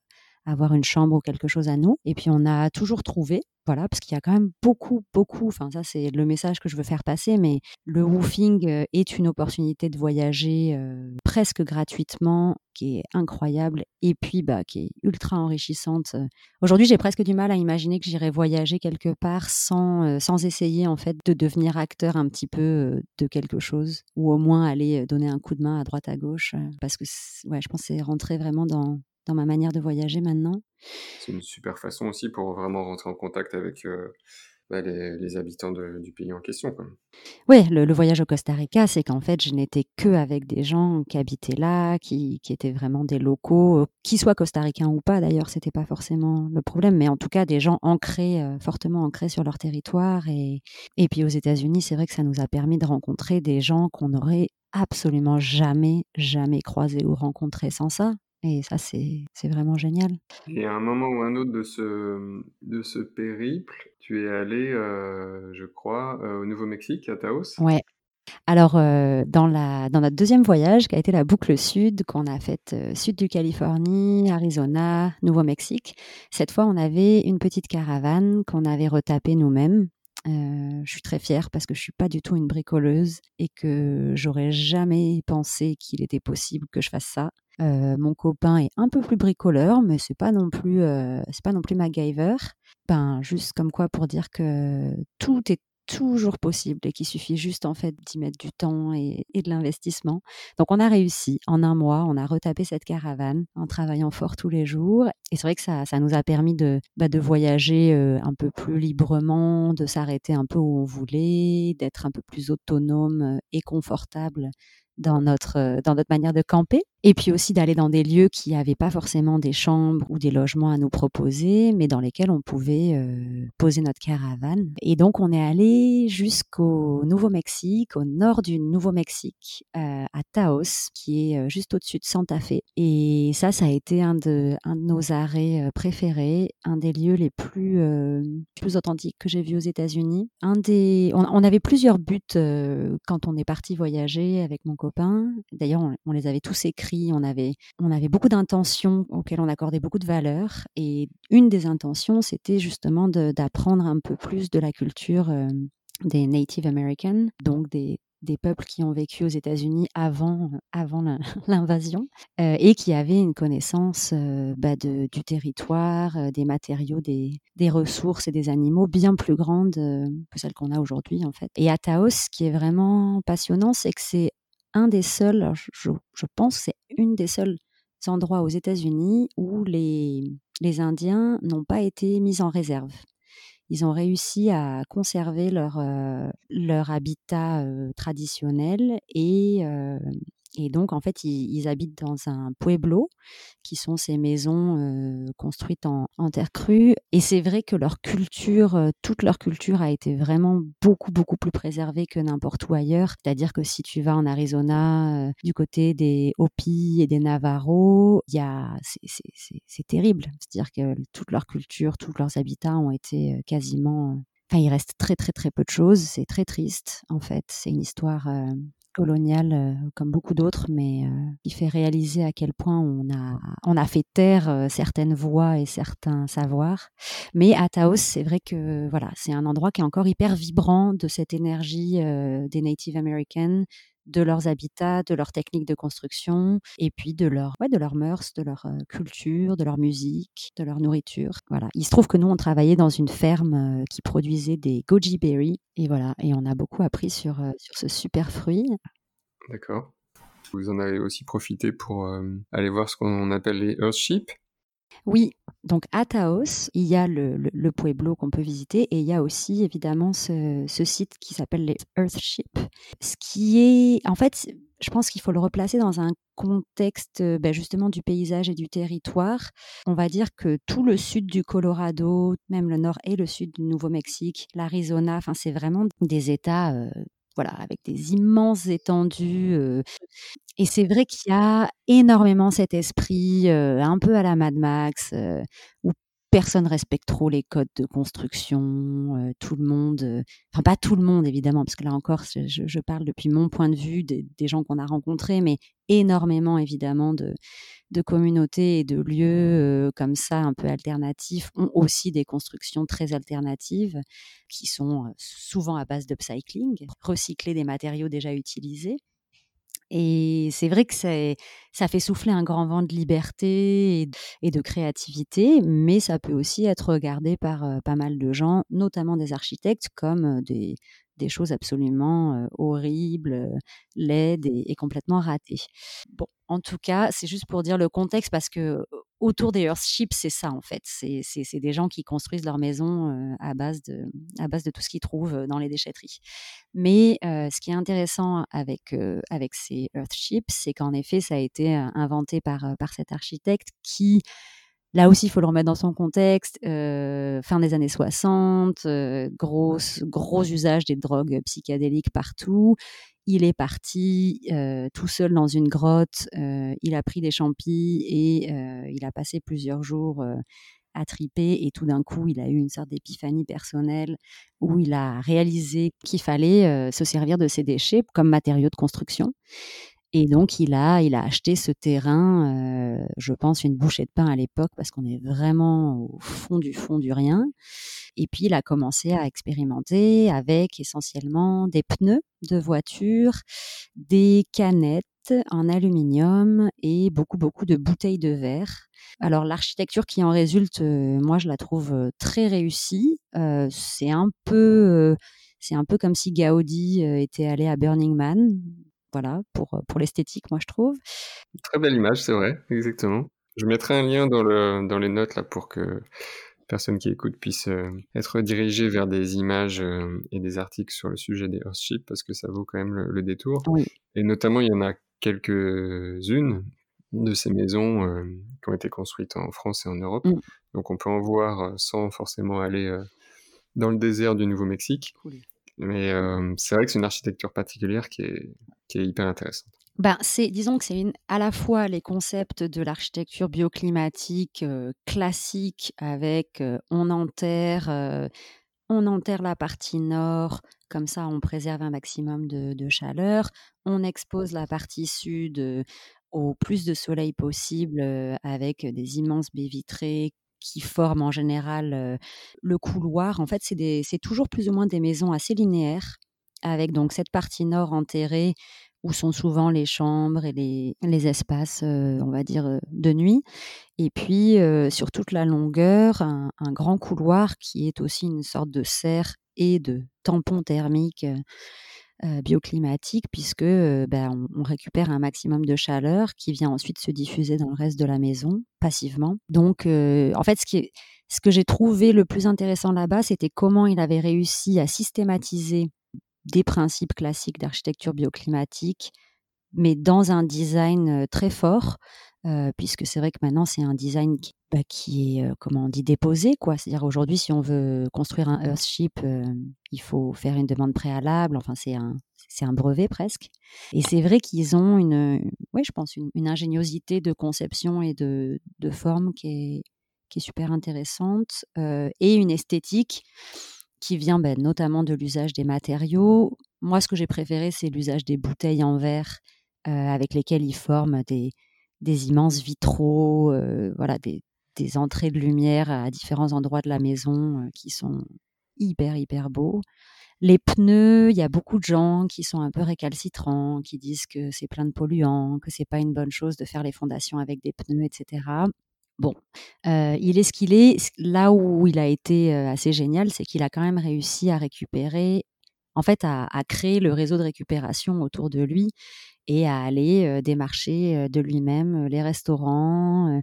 avoir une chambre ou quelque chose à nous. Et puis on a toujours trouvé, voilà, parce qu'il y a quand même beaucoup, beaucoup, enfin ça c'est le message que je veux faire passer, mais le woofing euh, est une opportunité de voyager euh, presque gratuitement, qui est incroyable, et puis bah, qui est ultra enrichissante. Aujourd'hui j'ai presque du mal à imaginer que j'irai voyager quelque part sans, euh, sans essayer en fait de devenir acteur un petit peu de quelque chose, ou au moins aller donner un coup de main à droite à gauche, parce que ouais, je pense c'est rentrer vraiment dans, dans ma manière de voyager maintenant. C'est une super façon aussi pour vraiment rentrer en contact avec euh, bah, les, habitants du pays en question. Oui, le, voyage au Costa Rica, c'est qu'en fait, je n'étais que avec des gens qui habitaient là, qui, étaient vraiment des locaux, qui soient costaricains ou pas d'ailleurs, c'était pas forcément le problème, mais en tout cas des gens ancrés, euh, fortement ancrés sur leur territoire. Et, et puis aux États-Unis, c'est vrai que ça nous a permis de rencontrer des gens qu'on aurait absolument jamais, jamais croisé ou rencontré sans ça. Et ça, c'est vraiment génial. Et à un moment ou un autre de ce, de ce périple, tu es allé, euh, je crois, euh, au Nouveau-Mexique, à Taos Ouais. Alors, euh, dans, la, dans notre deuxième voyage, qui a été la boucle sud, qu'on a faite sud du Californie, Arizona, Nouveau-Mexique, cette fois, on avait une petite caravane qu'on avait retapée nous-mêmes. je suis très fière parce que je suis pas du tout une bricoleuse et que j'aurais jamais pensé qu'il était possible que je fasse ça. Euh, mon copain est un peu plus bricoleur, mais c'est pas non plus, euh, c'est pas non plus MacGyver. Ben, juste comme quoi pour dire que tout est toujours possible et qu'il suffit juste en fait d'y mettre du temps et, de l'investissement. Donc on a réussi en un mois, on a retapé cette caravane en travaillant fort tous les jours et c'est vrai que ça, ça nous a permis de, bah, de voyager euh, un peu plus librement, de s'arrêter un peu où on voulait, d'être un peu plus autonome et confortable dans notre, euh, dans notre manière de camper. Et puis aussi d'aller dans des lieux qui n'avaient pas forcément des chambres ou des logements à nous proposer, mais dans lesquels on pouvait euh, poser notre caravane. Et donc on est allé jusqu'au Nouveau-Mexique, au nord du Nouveau-Mexique, euh, à Taos, qui est juste au-dessus de Santa Fe. Et ça, ça a été un de, un de nos arrêts préférés, un des lieux les plus, plus authentiques que j'ai vus aux États-Unis. Un des, on, on, avait plusieurs buts quand on est parti voyager avec mon copain. D'ailleurs, on, les avait tous écrits on avait, on avait beaucoup d'intentions auxquelles on accordait beaucoup de valeur. Et une des intentions, c'était justement d'apprendre un peu plus de la culture euh, des Native Americans, donc des, des peuples qui ont vécu aux États-Unis avant, avant l'invasion euh, et qui avaient une connaissance euh, bah, du territoire, des matériaux, des, des, ressources et des animaux bien plus grandes que celles qu'on a aujourd'hui en fait. Et à Taos, ce qui est vraiment passionnant, c'est que c'est un des seuls, je, je pense, c'est une des seuls endroits aux États-Unis où les, les Indiens n'ont pas été mis en réserve. Ils ont réussi à conserver leur, euh, leur habitat euh, traditionnel et, euh, et donc, en fait, ils, habitent dans un pueblo, qui sont ces maisons construites en, terre crue. Et c'est vrai que leur culture, toute leur culture a été vraiment beaucoup, beaucoup plus préservée que n'importe où ailleurs. C'est-à-dire que si tu vas en Arizona, du côté des Hopi et des Navarros, c'est terrible. C'est-à-dire que toute leur culture, tous leurs habitats ont été quasiment Enfin, il reste très très très peu de choses. C'est très triste en fait. C'est une histoire coloniale euh, comme beaucoup d'autres, mais euh, qui fait réaliser à quel point on a, on a fait taire euh, certaines voix et certains savoirs. Mais à Taos, c'est vrai que voilà, c'est un endroit qui est encore hyper vibrant de cette énergie des Native Americans, de leurs habitats, de leurs techniques de construction, et puis de leur, ouais, de leurs mœurs, de leur culture, de leur musique, de leur nourriture. Voilà. Il se trouve que nous, on travaillait dans une ferme qui produisait des goji berries, et voilà, et on a beaucoup appris sur, sur ce super fruit. D'accord. Vous en avez aussi profité pour aller voir ce qu'on appelle les Earthships. Oui, donc à Taos, il y a le, pueblo qu'on peut visiter et il y a aussi évidemment ce, site qui s'appelle les Earthships. Ce qui est, en fait, je pense qu'il faut le replacer dans un contexte ben, justement du paysage et du territoire. On va dire que tout le sud du Colorado, même le nord et le sud du Nouveau-Mexique, l'Arizona, enfin c'est vraiment des États euh, voilà, avec des immenses étendues. et c'est vrai qu'il y a énormément cet esprit un peu à la Mad Max, où personne respecte trop les codes de construction, tout le monde, enfin pas tout le monde évidemment, parce que là encore, je, parle depuis mon point de vue des, gens qu'on a rencontrés, mais énormément évidemment de, de communautés et de lieux comme ça un peu alternatifs ont aussi des constructions très alternatives qui sont souvent à base d'upcycling, recycler des matériaux déjà utilisés. Et c'est vrai que ça fait souffler un grand vent de liberté et de créativité, mais ça peut aussi être regardé par pas mal de gens, notamment des architectes, comme des, des choses absolument horribles, laides et, complètement ratées. Bon, en tout cas, c'est juste pour dire le contexte parce que autour des Earthships, c'est ça en fait. C'est des gens qui construisent leur maison à, base de, à base de tout ce qu'ils trouvent dans les déchetteries. Mais ce qui est intéressant avec, avec ces Earthships, c'est qu'en effet, ça a été inventé par, par cet architecte qui Là aussi, il faut le remettre dans son contexte. Euh, fin des années 60, euh, gros, gros usage des drogues psychédéliques partout. il est parti tout seul dans une grotte, il a pris des champis et il a passé plusieurs jours à triper et tout d'un coup il a eu une sorte d'épiphanie personnelle où il a réalisé qu'il fallait se servir de ses déchets comme matériaux de construction. Et donc, il a, il a acheté ce terrain, euh, je pense, une bouchée de pain à l'époque, parce qu'on est vraiment au fond du fond du rien. Et puis, il a commencé à expérimenter avec essentiellement des pneus de voiture, des canettes en aluminium et beaucoup, beaucoup de bouteilles de verre. Alors, l'architecture qui en résulte, euh, moi, je la trouve euh, très réussie. c'est un peu... c'est un peu comme si Gaudi était allé à Burning Man voilà, pour, pour l'esthétique, moi, je trouve. Très belle image, c'est vrai, exactement. Je mettrai un lien dans, le, dans les notes là pour que personne qui écoute puisse être dirigé vers des images et des articles sur le sujet des Earthships parce que ça vaut quand même le, détour. Et notamment, il y en a quelques-unes de ces maisons qui ont été construites en France et en Europe. Mmh. Donc on peut en voir sans forcément aller dans le désert du Nouveau-Mexique. Mais c'est vrai que c'est une architecture particulière qui est, hyper intéressante. Ben, c'est, disons que c'est à la fois les concepts de l'architecture bioclimatique classique avec on enterre, on enterre la partie nord, comme ça on préserve un maximum de chaleur, on expose la partie sud au plus de soleil possible avec des immenses baies vitrées qui forment en général le couloir. En fait, c'est toujours plus ou moins des maisons assez linéaires, avec donc cette partie nord enterrée où sont souvent les chambres et les, les espaces, on va dire, de nuit. Et puis, sur toute la longueur, un, grand couloir qui est aussi une sorte de serre et de tampon thermique euh, bioclimatique puisque ben, on, récupère un maximum de chaleur qui vient ensuite se diffuser dans le reste de la maison passivement. Donc, en fait, ce que j'ai trouvé le plus intéressant là-bas, c'était comment il avait réussi à systématiser des principes classiques d'architecture bioclimatique, mais dans un design très fort, puisque c'est vrai que maintenant c'est un design qui, bah, est, comment on dit, déposé. C'est-à-dire aujourd'hui, si on veut construire un Earthship, il faut faire une demande préalable, enfin c'est un, un brevet presque. Et c'est vrai qu'ils ont une, ouais, je pense, une, ingéniosité de conception et de, de forme qui est, qui est super intéressante, et une esthétique qui vient ben, notamment de l'usage des matériaux. Moi, ce que j'ai préféré, c'est l'usage des bouteilles en verre avec lesquelles ils forment des, immenses vitraux, euh, voilà, des, entrées de lumière à différents endroits de la maison euh, qui sont hyper, hyper beaux. Les pneus, il y a beaucoup de gens qui sont un peu récalcitrants, qui disent que c'est plein de polluants, que c'est pas une bonne chose de faire les fondations avec des pneus, etc. Bon, euh, il est ce qu'il est. Là où il a été assez génial, c'est qu'il a quand même réussi à récupérer, en fait, à, créer le réseau de récupération autour de lui et à aller démarcher de lui-même les restaurants,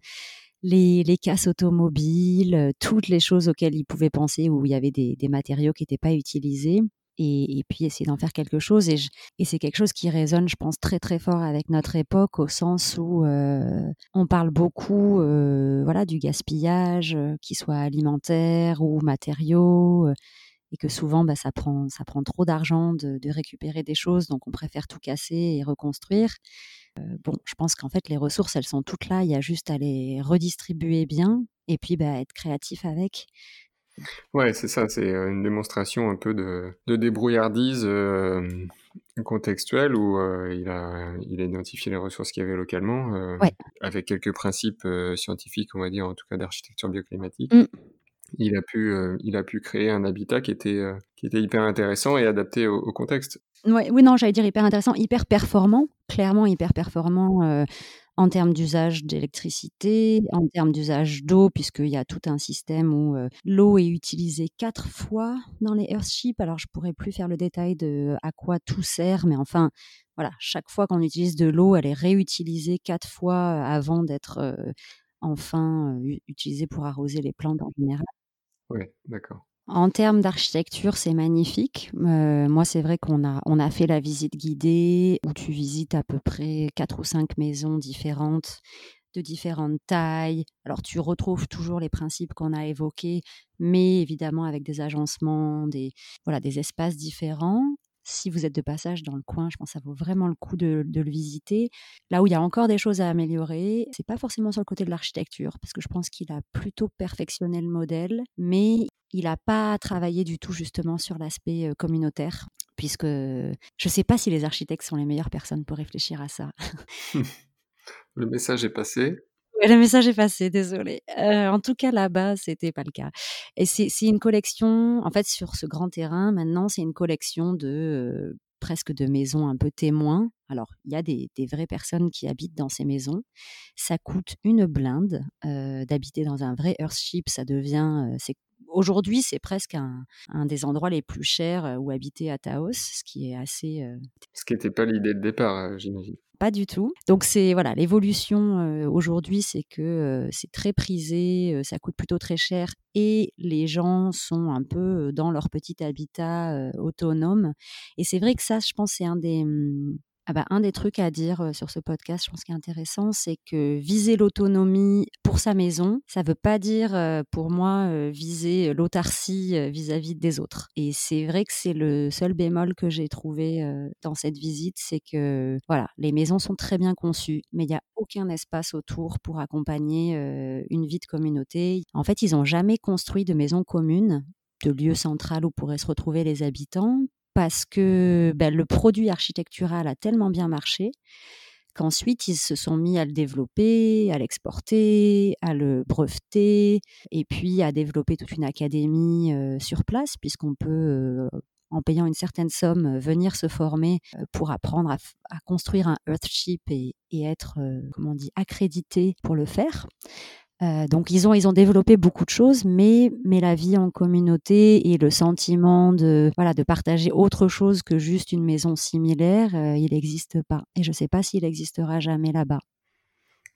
les, les, casses automobiles, toutes les choses auxquelles il pouvait penser où il y avait des, matériaux qui n'étaient pas utilisés. Et, puis essayer d'en faire quelque chose. Et, c'est quelque chose qui résonne, je pense, très très fort avec notre époque, au sens où on parle beaucoup voilà, du gaspillage, qu'il soit alimentaire ou matériaux et que souvent bah, ça, prend, ça prend trop d'argent de, récupérer des choses, donc on préfère tout casser et reconstruire. Euh, bon, je pense qu'en fait les ressources, elles sont toutes là, il y a juste à les redistribuer bien et puis bah, être créatif avec. Ouais, c'est ça, c'est une démonstration un peu de, de débrouillardise euh, contextuelle où il, a, il a identifié les ressources qu'il y avait localement, avec quelques principes scientifiques, on va dire, en tout cas d'architecture bioclimatique. Mmh il a pu, euh, il a pu créer un habitat qui était, euh, hyper intéressant et adapté au, contexte. Oui, non, j'allais dire hyper intéressant, hyper performant, clairement hyper performant euh, en termes d'usage d'électricité, en termes d'usage d'eau, puisqu'il y a tout un système où l'eau est utilisée quatre fois dans les Earthships. Alors, je pourrais plus faire le détail de à quoi tout sert, mais enfin, voilà, chaque fois qu'on utilise de l'eau, elle est réutilisée quatre fois avant d'être enfin utilisée pour arroser les plantes en général. Oui, d'accord. En termes d'architecture, c'est magnifique. Euh, moi, c'est vrai qu'on a, on a fait la visite guidée où tu visites à peu près quatre ou cinq maisons différentes de différentes tailles. Alors, tu retrouves toujours les principes qu'on a évoqués, mais évidemment avec des agencements, des, voilà, des espaces différents. Si vous êtes de passage dans le coin, je pense que ça vaut vraiment le coup de, le visiter. Là où il y a encore des choses à améliorer, c'est pas forcément sur le côté de l'architecture, parce que je pense qu'il a plutôt perfectionné le modèle, mais il n'a pas travaillé du tout justement sur l'aspect communautaire, puisque je ne sais pas si les architectes sont les meilleures personnes pour réfléchir à ça. le message est passé. Le message est passé, désolé. en tout cas, là-bas, c'était pas le cas. Et c'est une collection, en fait, sur ce grand terrain, maintenant, c'est une collection de presque de maisons un peu témoins. Alors, il y a des, vraies personnes qui habitent dans ces maisons. Ça coûte une blinde d'habiter dans un vrai Earthship. Ça devient, c'est Aujourd'hui, c'est presque un, des endroits les plus chers où habiter à Taos, ce qui est assez. Ce qui n'était pas l'idée de départ, j'imagine. Pas du tout. Donc c'est voilà, l'évolution aujourd'hui, c'est que c'est très prisé, ça coûte plutôt très cher et les gens sont un peu dans leur petit habitat autonome. Et c'est vrai que ça, je pense, c'est un des mmh, ah bah, un des trucs à dire sur ce podcast, je pense qui est intéressant, c'est que viser l'autonomie pour sa maison, ça ne veut pas dire pour moi viser l'autarcie vis-à-vis des autres. Et c'est vrai que c'est le seul bémol que j'ai trouvé dans cette visite, c'est que voilà, les maisons sont très bien conçues, mais il n'y a aucun espace autour pour accompagner une vie de communauté. En fait, ils n'ont jamais construit de maison commune de lieu central où pourraient se retrouver les habitants parce que ben, le produit architectural a tellement bien marché qu'ensuite ils se sont mis à le développer, à l'exporter, à le breveter, et puis à développer toute une académie sur place, puisqu'on peut, en payant une certaine somme, venir se former pour apprendre à, construire un Earthship et, et être, comment on dit, accrédité pour le faire. Euh, donc ils ont développé beaucoup de choses, mais la vie en communauté et le sentiment de voilà de partager autre chose que juste une maison similaire, euh, il n'existe pas. Et je ne sais pas s'il existera jamais là-bas.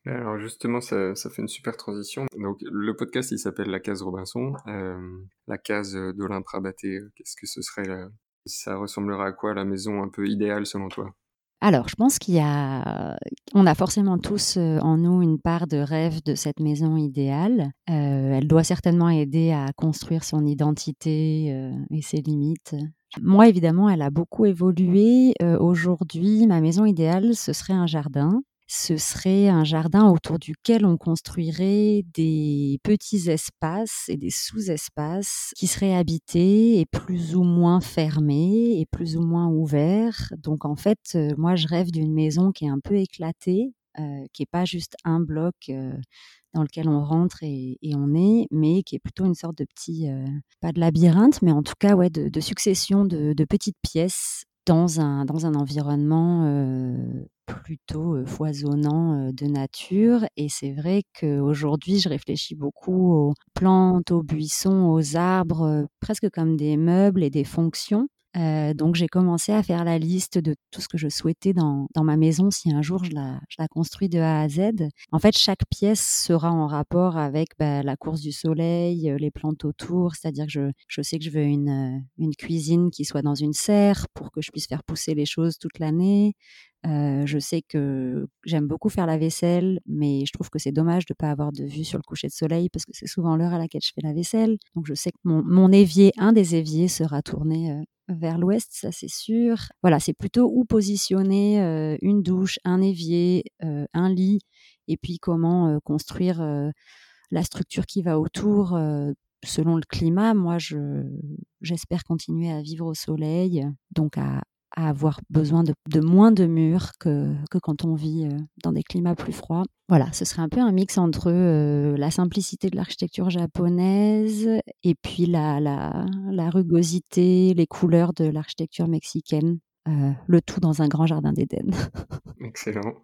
Alors justement, ça, fait une super transition. Donc le podcast, il s'appelle La Case Robinson. Euh, la case d'Olympe Rabaté, qu'est-ce que ce serait là? Ça ressemblera à quoi? La maison un peu idéale selon toi? Alors, je pense qu'il y a, on a forcément tous euh, en nous une part de rêve de cette maison idéale. Euh, elle doit certainement aider à construire son identité euh, et ses limites. Moi, évidemment, elle a beaucoup évolué. Aujourd'hui, ma maison idéale, ce serait un jardin ce serait un jardin autour duquel on construirait des petits espaces et des sous-espaces qui seraient habités et plus ou moins fermés et plus ou moins ouverts. Donc en fait, euh, moi je rêve d'une maison qui est un peu éclatée, euh, qui est pas juste un bloc euh, dans lequel on rentre et, on est, mais qui est plutôt une sorte de petit, pas de labyrinthe, mais en tout cas ouais, de, succession de, de, petites pièces dans un, dans un environnement plutôt foisonnant de nature. Et c'est vrai qu'aujourd'hui, je réfléchis beaucoup aux plantes, aux buissons, aux arbres, presque comme des meubles et des fonctions. Euh, donc j'ai commencé à faire la liste de tout ce que je souhaitais dans, dans ma maison si un jour je la, je la, construis de A à Z. En fait, chaque pièce sera en rapport avec bah, la course du soleil, les plantes autour, c'est-à-dire que je, je, sais que je veux une, une cuisine qui soit dans une serre pour que je puisse faire pousser les choses toute l'année. Je sais que j'aime beaucoup faire la vaisselle, mais je trouve que c'est dommage de ne pas avoir de vue sur le coucher de soleil parce que c'est souvent l'heure à laquelle je fais la vaisselle. Donc je sais que mon, évier, un des éviers sera tourné vers l'ouest, ça c'est sûr. Voilà, c'est plutôt où positionner une douche, un évier, un lit, et puis comment construire la structure qui va autour selon le climat. Moi, je, j'espère continuer à vivre au soleil, donc à, à avoir besoin de, moins de murs que, quand on vit euh, dans des climats plus froids. Voilà, ce serait un peu un mix entre euh, la simplicité de l'architecture japonaise et puis la, rugosité, les couleurs de l'architecture mexicaine. Euh, le tout dans un grand jardin d'Éden. Excellent.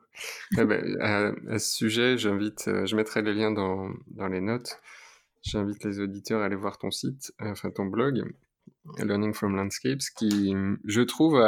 Eh ben, à, ce sujet, je mettrai les liens dans, dans les notes. J'invite les auditeurs à aller voir ton site, enfin ton blog, Learning from Landscapes, qui, je trouve,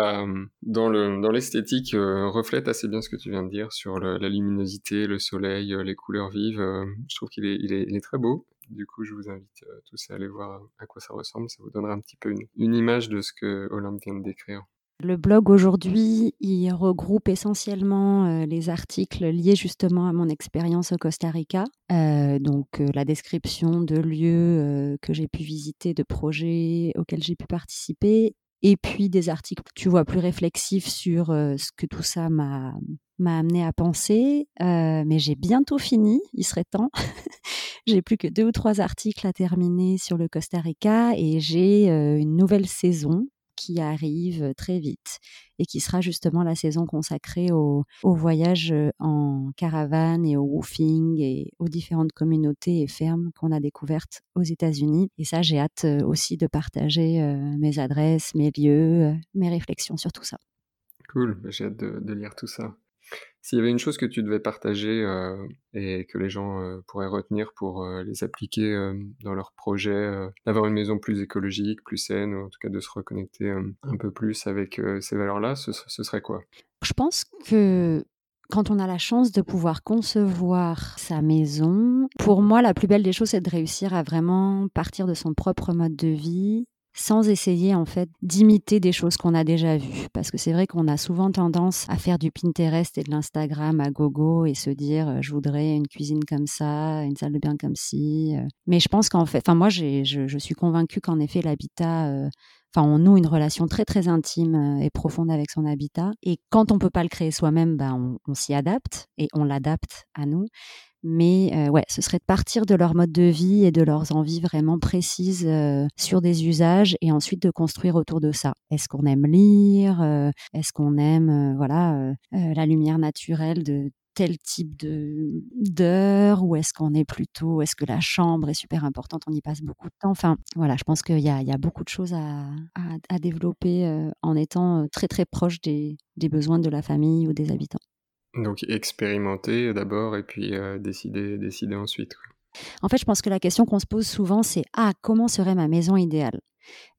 dans, le, dans l'esthétique, euh, reflète assez bien ce que tu viens de dire sur la luminosité, le soleil, euh, les couleurs vives. Euh, je trouve qu'il est, il est, très beau. Du coup, je vous invite tous à aller voir à quoi ça ressemble. Ça vous donnera un petit peu une, une image de ce que Olympe vient de décrire. Le blog aujourd'hui, il regroupe essentiellement euh, les articles liés justement à mon expérience au Costa Rica. Euh, donc euh, la description de lieux que j'ai pu visiter, de projets auxquels j'ai pu participer. et puis des articles, tu vois, plus réflexifs sur ce que tout ça m'a m'a amené à penser. mais j'ai bientôt fini, il serait temps. j'ai plus que deux ou trois articles à terminer sur le Costa Rica et j'ai une nouvelle saison qui arrive très vite et qui sera justement la saison consacrée au, au voyage en caravane et au woofing et aux différentes communautés et fermes qu'on a découvertes aux États-Unis. Et ça, j'ai hâte aussi de partager mes adresses, mes lieux, mes réflexions sur tout ça. Cool, bah, j'ai hâte de lire tout ça. S'il y avait une chose que tu devais partager euh, et que les gens euh, pourraient retenir pour euh, les appliquer dans leur projet, d'avoir une maison plus écologique, plus saine, ou en tout cas de se reconnecter un peu plus avec ces valeurs-là, ce, serait quoi? Je pense que quand on a la chance de pouvoir concevoir sa maison, pour moi, la plus belle des choses, c'est de réussir à vraiment partir de son propre mode de vie sans essayer en fait d'imiter des choses qu'on a déjà vues. Parce que c'est vrai qu'on a souvent tendance à faire du Pinterest et de l'Instagram à gogo et se dire euh, je voudrais une cuisine comme ça, une salle de bain comme ci. Euh. Mais je pense qu'en fait, enfin moi je, je, suis convaincue qu'en effet l'habitat euh, Enfin, on noue une relation très très intime et profonde avec son habitat. Et quand on peut pas le créer soi-même, ben on, s'y adapte et on l'adapte à nous. Mais euh, ouais, ce serait de partir de leur mode de vie et de leurs envies vraiment précises euh, sur des usages et ensuite de construire autour de ça. Est-ce qu'on aime lire euh, Est-ce qu'on aime voilà la lumière naturelle de tel type de d'heure ou est-ce qu'on est plutôt est-ce que la chambre est super importante on y passe beaucoup de temps. Enfin voilà je pense qu'il y a, il y a beaucoup de choses à, à, développer en étant très très proche des, des besoins de la famille ou des habitants. Donc expérimenter d'abord et puis euh, décider, décider ensuite. En fait, je pense que la question qu'on se pose souvent, c'est ah comment serait ma maison idéale?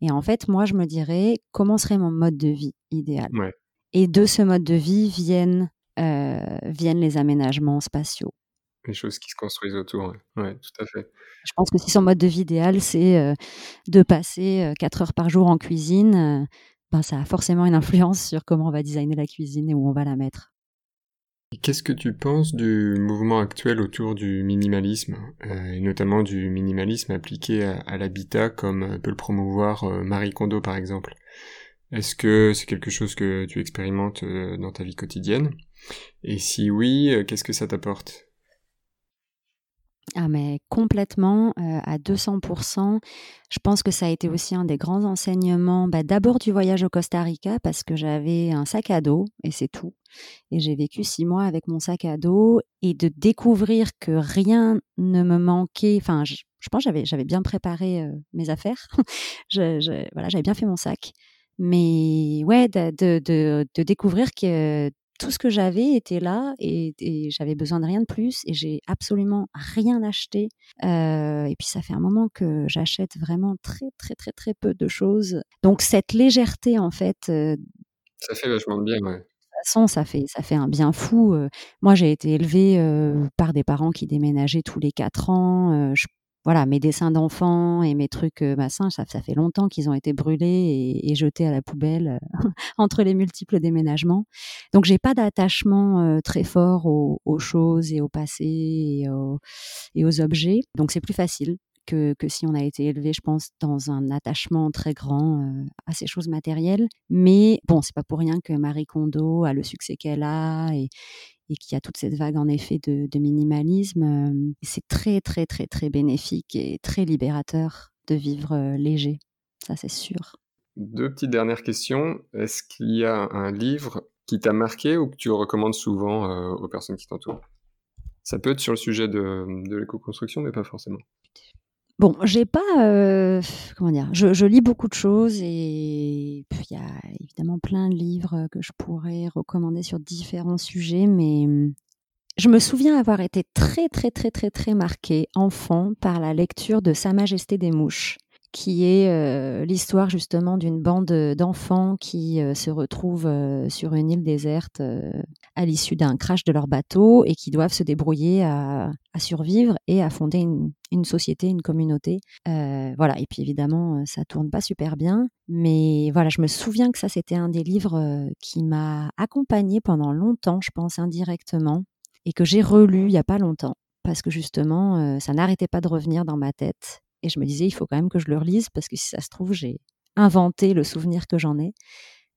Et en fait, moi, je me dirais comment serait mon mode de vie idéal? Et de ce mode de vie viennent euh, viennent les aménagements spatiaux. Les choses qui se construisent autour, oui, tout à fait. Je pense que si son mode de vie idéal, c'est euh, de passer 4 heures par jour en cuisine, ben, ça a forcément une influence sur comment on va designer la cuisine et où on va la mettre. Qu'est-ce que tu penses du mouvement actuel autour du minimalisme, euh, et notamment du minimalisme appliqué à, l'habitat comme peut le promouvoir euh, Marie Kondo par exemple? Est-ce que c'est quelque chose que tu expérimentes euh, dans ta vie quotidienne? Et si oui, qu'est-ce que ça t'apporte? Ah mais complètement, à 200% Je pense que ça a été aussi un des grands enseignements, bah, d'abord du voyage au Costa Rica parce que j'avais un sac à dos et c'est tout et j'ai vécu six mois avec mon sac à dos et de découvrir que rien ne me manquait, enfin je pense j'avais j'avais bien préparé, mes affaires. Je voilà, j'avais bien fait mon sac. Mais ouais, de de découvrir que tout ce que j'avais était là et, j'avais besoin de rien de plus et j'ai absolument rien acheté. Euh, et puis ça fait un moment que j'achète vraiment très très très très peu de choses. Donc cette légèreté en fait. Euh, ça fait vachement de bien, ouais. De toute façon, ça fait, ça fait un bien fou. Euh. moi, j'ai été élevée par des parents qui déménageaient tous les quatre ans. je voilà, mes dessins d'enfants et mes trucs euh, ça, fait longtemps qu'ils ont été brûlés et, jetés à la poubelle entre les multiples déménagements. Donc j'ai pas d'attachement très fort aux, choses et au passé et aux, objets. Donc c'est plus facile que, si on a été élevé, je pense, dans un attachement très grand euh, à ces choses matérielles. Mais bon, c'est pas pour rien que Marie Kondo a le succès qu'elle a et, et qu'il y a toute cette vague en effet de, minimalisme. Euh, c'est très très très très bénéfique et très libérateur de vivre euh, léger. Ça c'est sûr. Deux petites dernières questions. Est-ce qu'il y a un livre qui t'a marqué ou que tu recommandes souvent aux personnes qui t'entourent? Ça peut être sur le sujet de l'éco-construction, mais pas forcément. Bon, j'ai pas, euh, comment dire, je, lis beaucoup de choses et il y a évidemment plein de livres que je pourrais recommander sur différents sujets, mais je me souviens avoir été très très très très très marquée enfant par la lecture de Sa Majesté des Mouches qui est euh, l'histoire justement d'une bande d'enfants qui euh, se retrouvent euh, sur une île déserte à l'issue d'un crash de leur bateau et qui doivent se débrouiller à, survivre et à fonder une, société, une communauté. voilà, et puis évidemment, ça tourne pas super bien, mais voilà, je me souviens que ça, c'était un des livres qui m'a accompagnée pendant longtemps, je pense indirectement, et que j'ai relu il y a pas longtemps, parce que justement, ça n'arrêtait pas de revenir dans ma tête et je me disais, il faut quand même que je le relise parce que si ça se trouve, j'ai inventer le souvenir que j'en ai.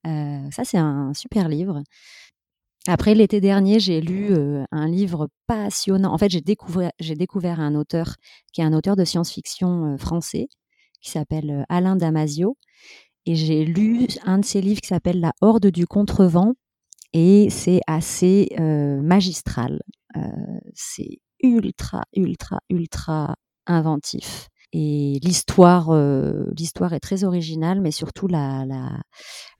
ça, c'est un super livre. Après, l'été dernier, j'ai lu un livre passionnant. En fait, j'ai découvert, découvert un auteur qui est un auteur de science-fiction français qui s'appelle Alain Damasio. Et j'ai lu un de ses livres qui s'appelle La Horde du Contrevent. Et c'est assez magistral. c'est ultra, ultra, ultra inventif. Et l'histoire, euh, l'histoire est très originale, mais surtout la, la,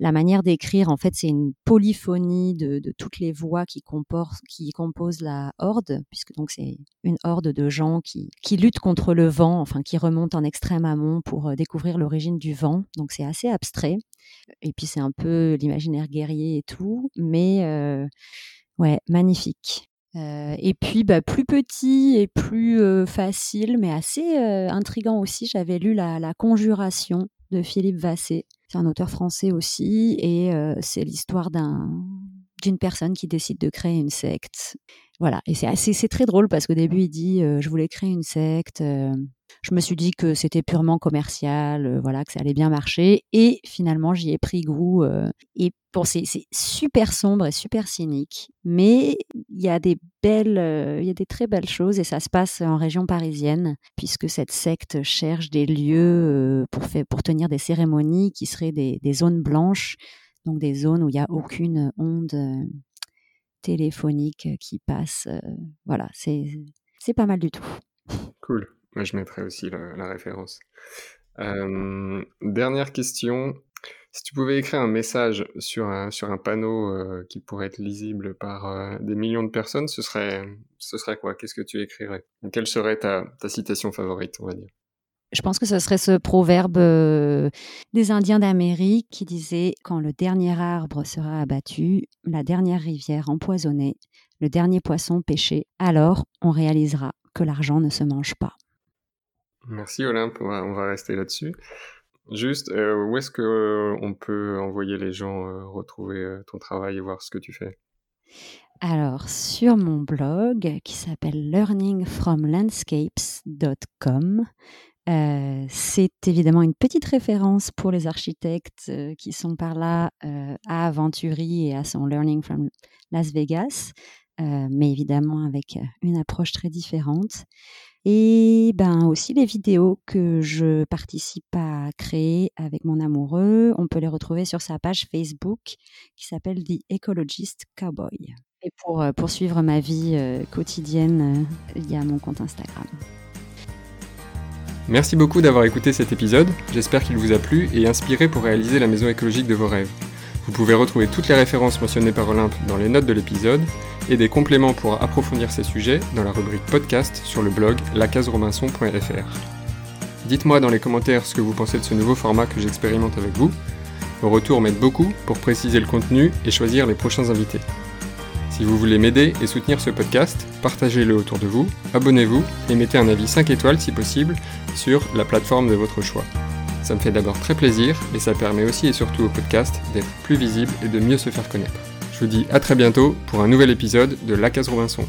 la manière d'écrire, en fait, c'est une polyphonie de, de, toutes les voix qui, comportent, qui composent la horde, puisque donc c'est une horde de gens qui, qui luttent contre le vent, enfin qui remontent en extrême amont pour euh, découvrir l'origine du vent. Donc c'est assez abstrait. Et puis c'est un peu l'imaginaire guerrier et tout, mais euh, ouais, magnifique. Euh, et puis, bah, plus petit et plus euh, facile, mais assez euh, intrigant aussi, j'avais lu la, la, Conjuration de Philippe Vassé. C'est un auteur français aussi, et c'est l'histoire d'un d'une personne qui décide de créer une secte. Voilà, et c'est très drôle parce qu'au début il dit, je voulais créer une secte je me suis dit que c'était purement commercial, voilà, que ça allait bien marcher. Et finalement, j'y ai pris goût. Et bon, c'est super sombre et super cynique, mais il y a des belles, il y a des très belles choses et ça se passe en région parisienne, puisque cette secte cherche des lieux pour, pour tenir des cérémonies qui seraient des, des zones blanches, donc des zones où il n'y a aucune onde téléphonique qui passe. voilà, c'est pas mal du tout. Cool. Moi, je mettrai aussi la, référence. Euh, dernière question. Si tu pouvais écrire un message sur un, sur un panneau euh, qui pourrait être lisible par euh, des millions de personnes, ce serait, ce serait quoi? Qu'est-ce que tu écrirais? Quelle serait ta, ta, citation favorite, on va dire? Je pense que ce serait ce proverbe des Indiens d'Amérique qui disait Quand le dernier arbre sera abattu, la dernière rivière empoisonnée, le dernier poisson pêché, alors on réalisera que l'argent ne se mange pas. Merci Olympe, on va, rester là-dessus. Juste, euh, où est-ce que euh, on peut envoyer les gens euh, retrouver ton travail et voir ce que tu fais? Alors, sur mon blog qui s'appelle learningfromlandscapes.com, c'est évidemment une petite référence pour les architectes qui sont par là à Aventuri et à son Learning from Las Vegas, mais évidemment avec une approche très différente. Et ben aussi les vidéos que je participe à créer avec mon amoureux, on peut les retrouver sur sa page Facebook qui s'appelle The Ecologist Cowboy. Et pour euh, poursuivre ma vie euh, quotidienne, euh, il y a mon compte Instagram. Merci beaucoup d'avoir écouté cet épisode, j'espère qu'il vous a plu et inspiré pour réaliser la maison écologique de vos rêves. Vous pouvez retrouver toutes les références mentionnées par Olympe dans les notes de l'épisode et des compléments pour approfondir ces sujets dans la rubrique podcast sur le blog lacaserobinson.fr. Dites-moi dans les commentaires ce que vous pensez de ce nouveau format que j'expérimente avec vous. Vos retours m'aident beaucoup pour préciser le contenu et choisir les prochains invités. Si vous voulez m'aider et soutenir ce podcast, partagez-le autour de vous, abonnez-vous et mettez un avis 5 étoiles si possible sur la plateforme de votre choix. Ça me fait d'abord très plaisir et ça permet aussi et surtout au podcast d'être plus visible et de mieux se faire connaître. Je vous dis à très bientôt pour un nouvel épisode de La Case Robinson.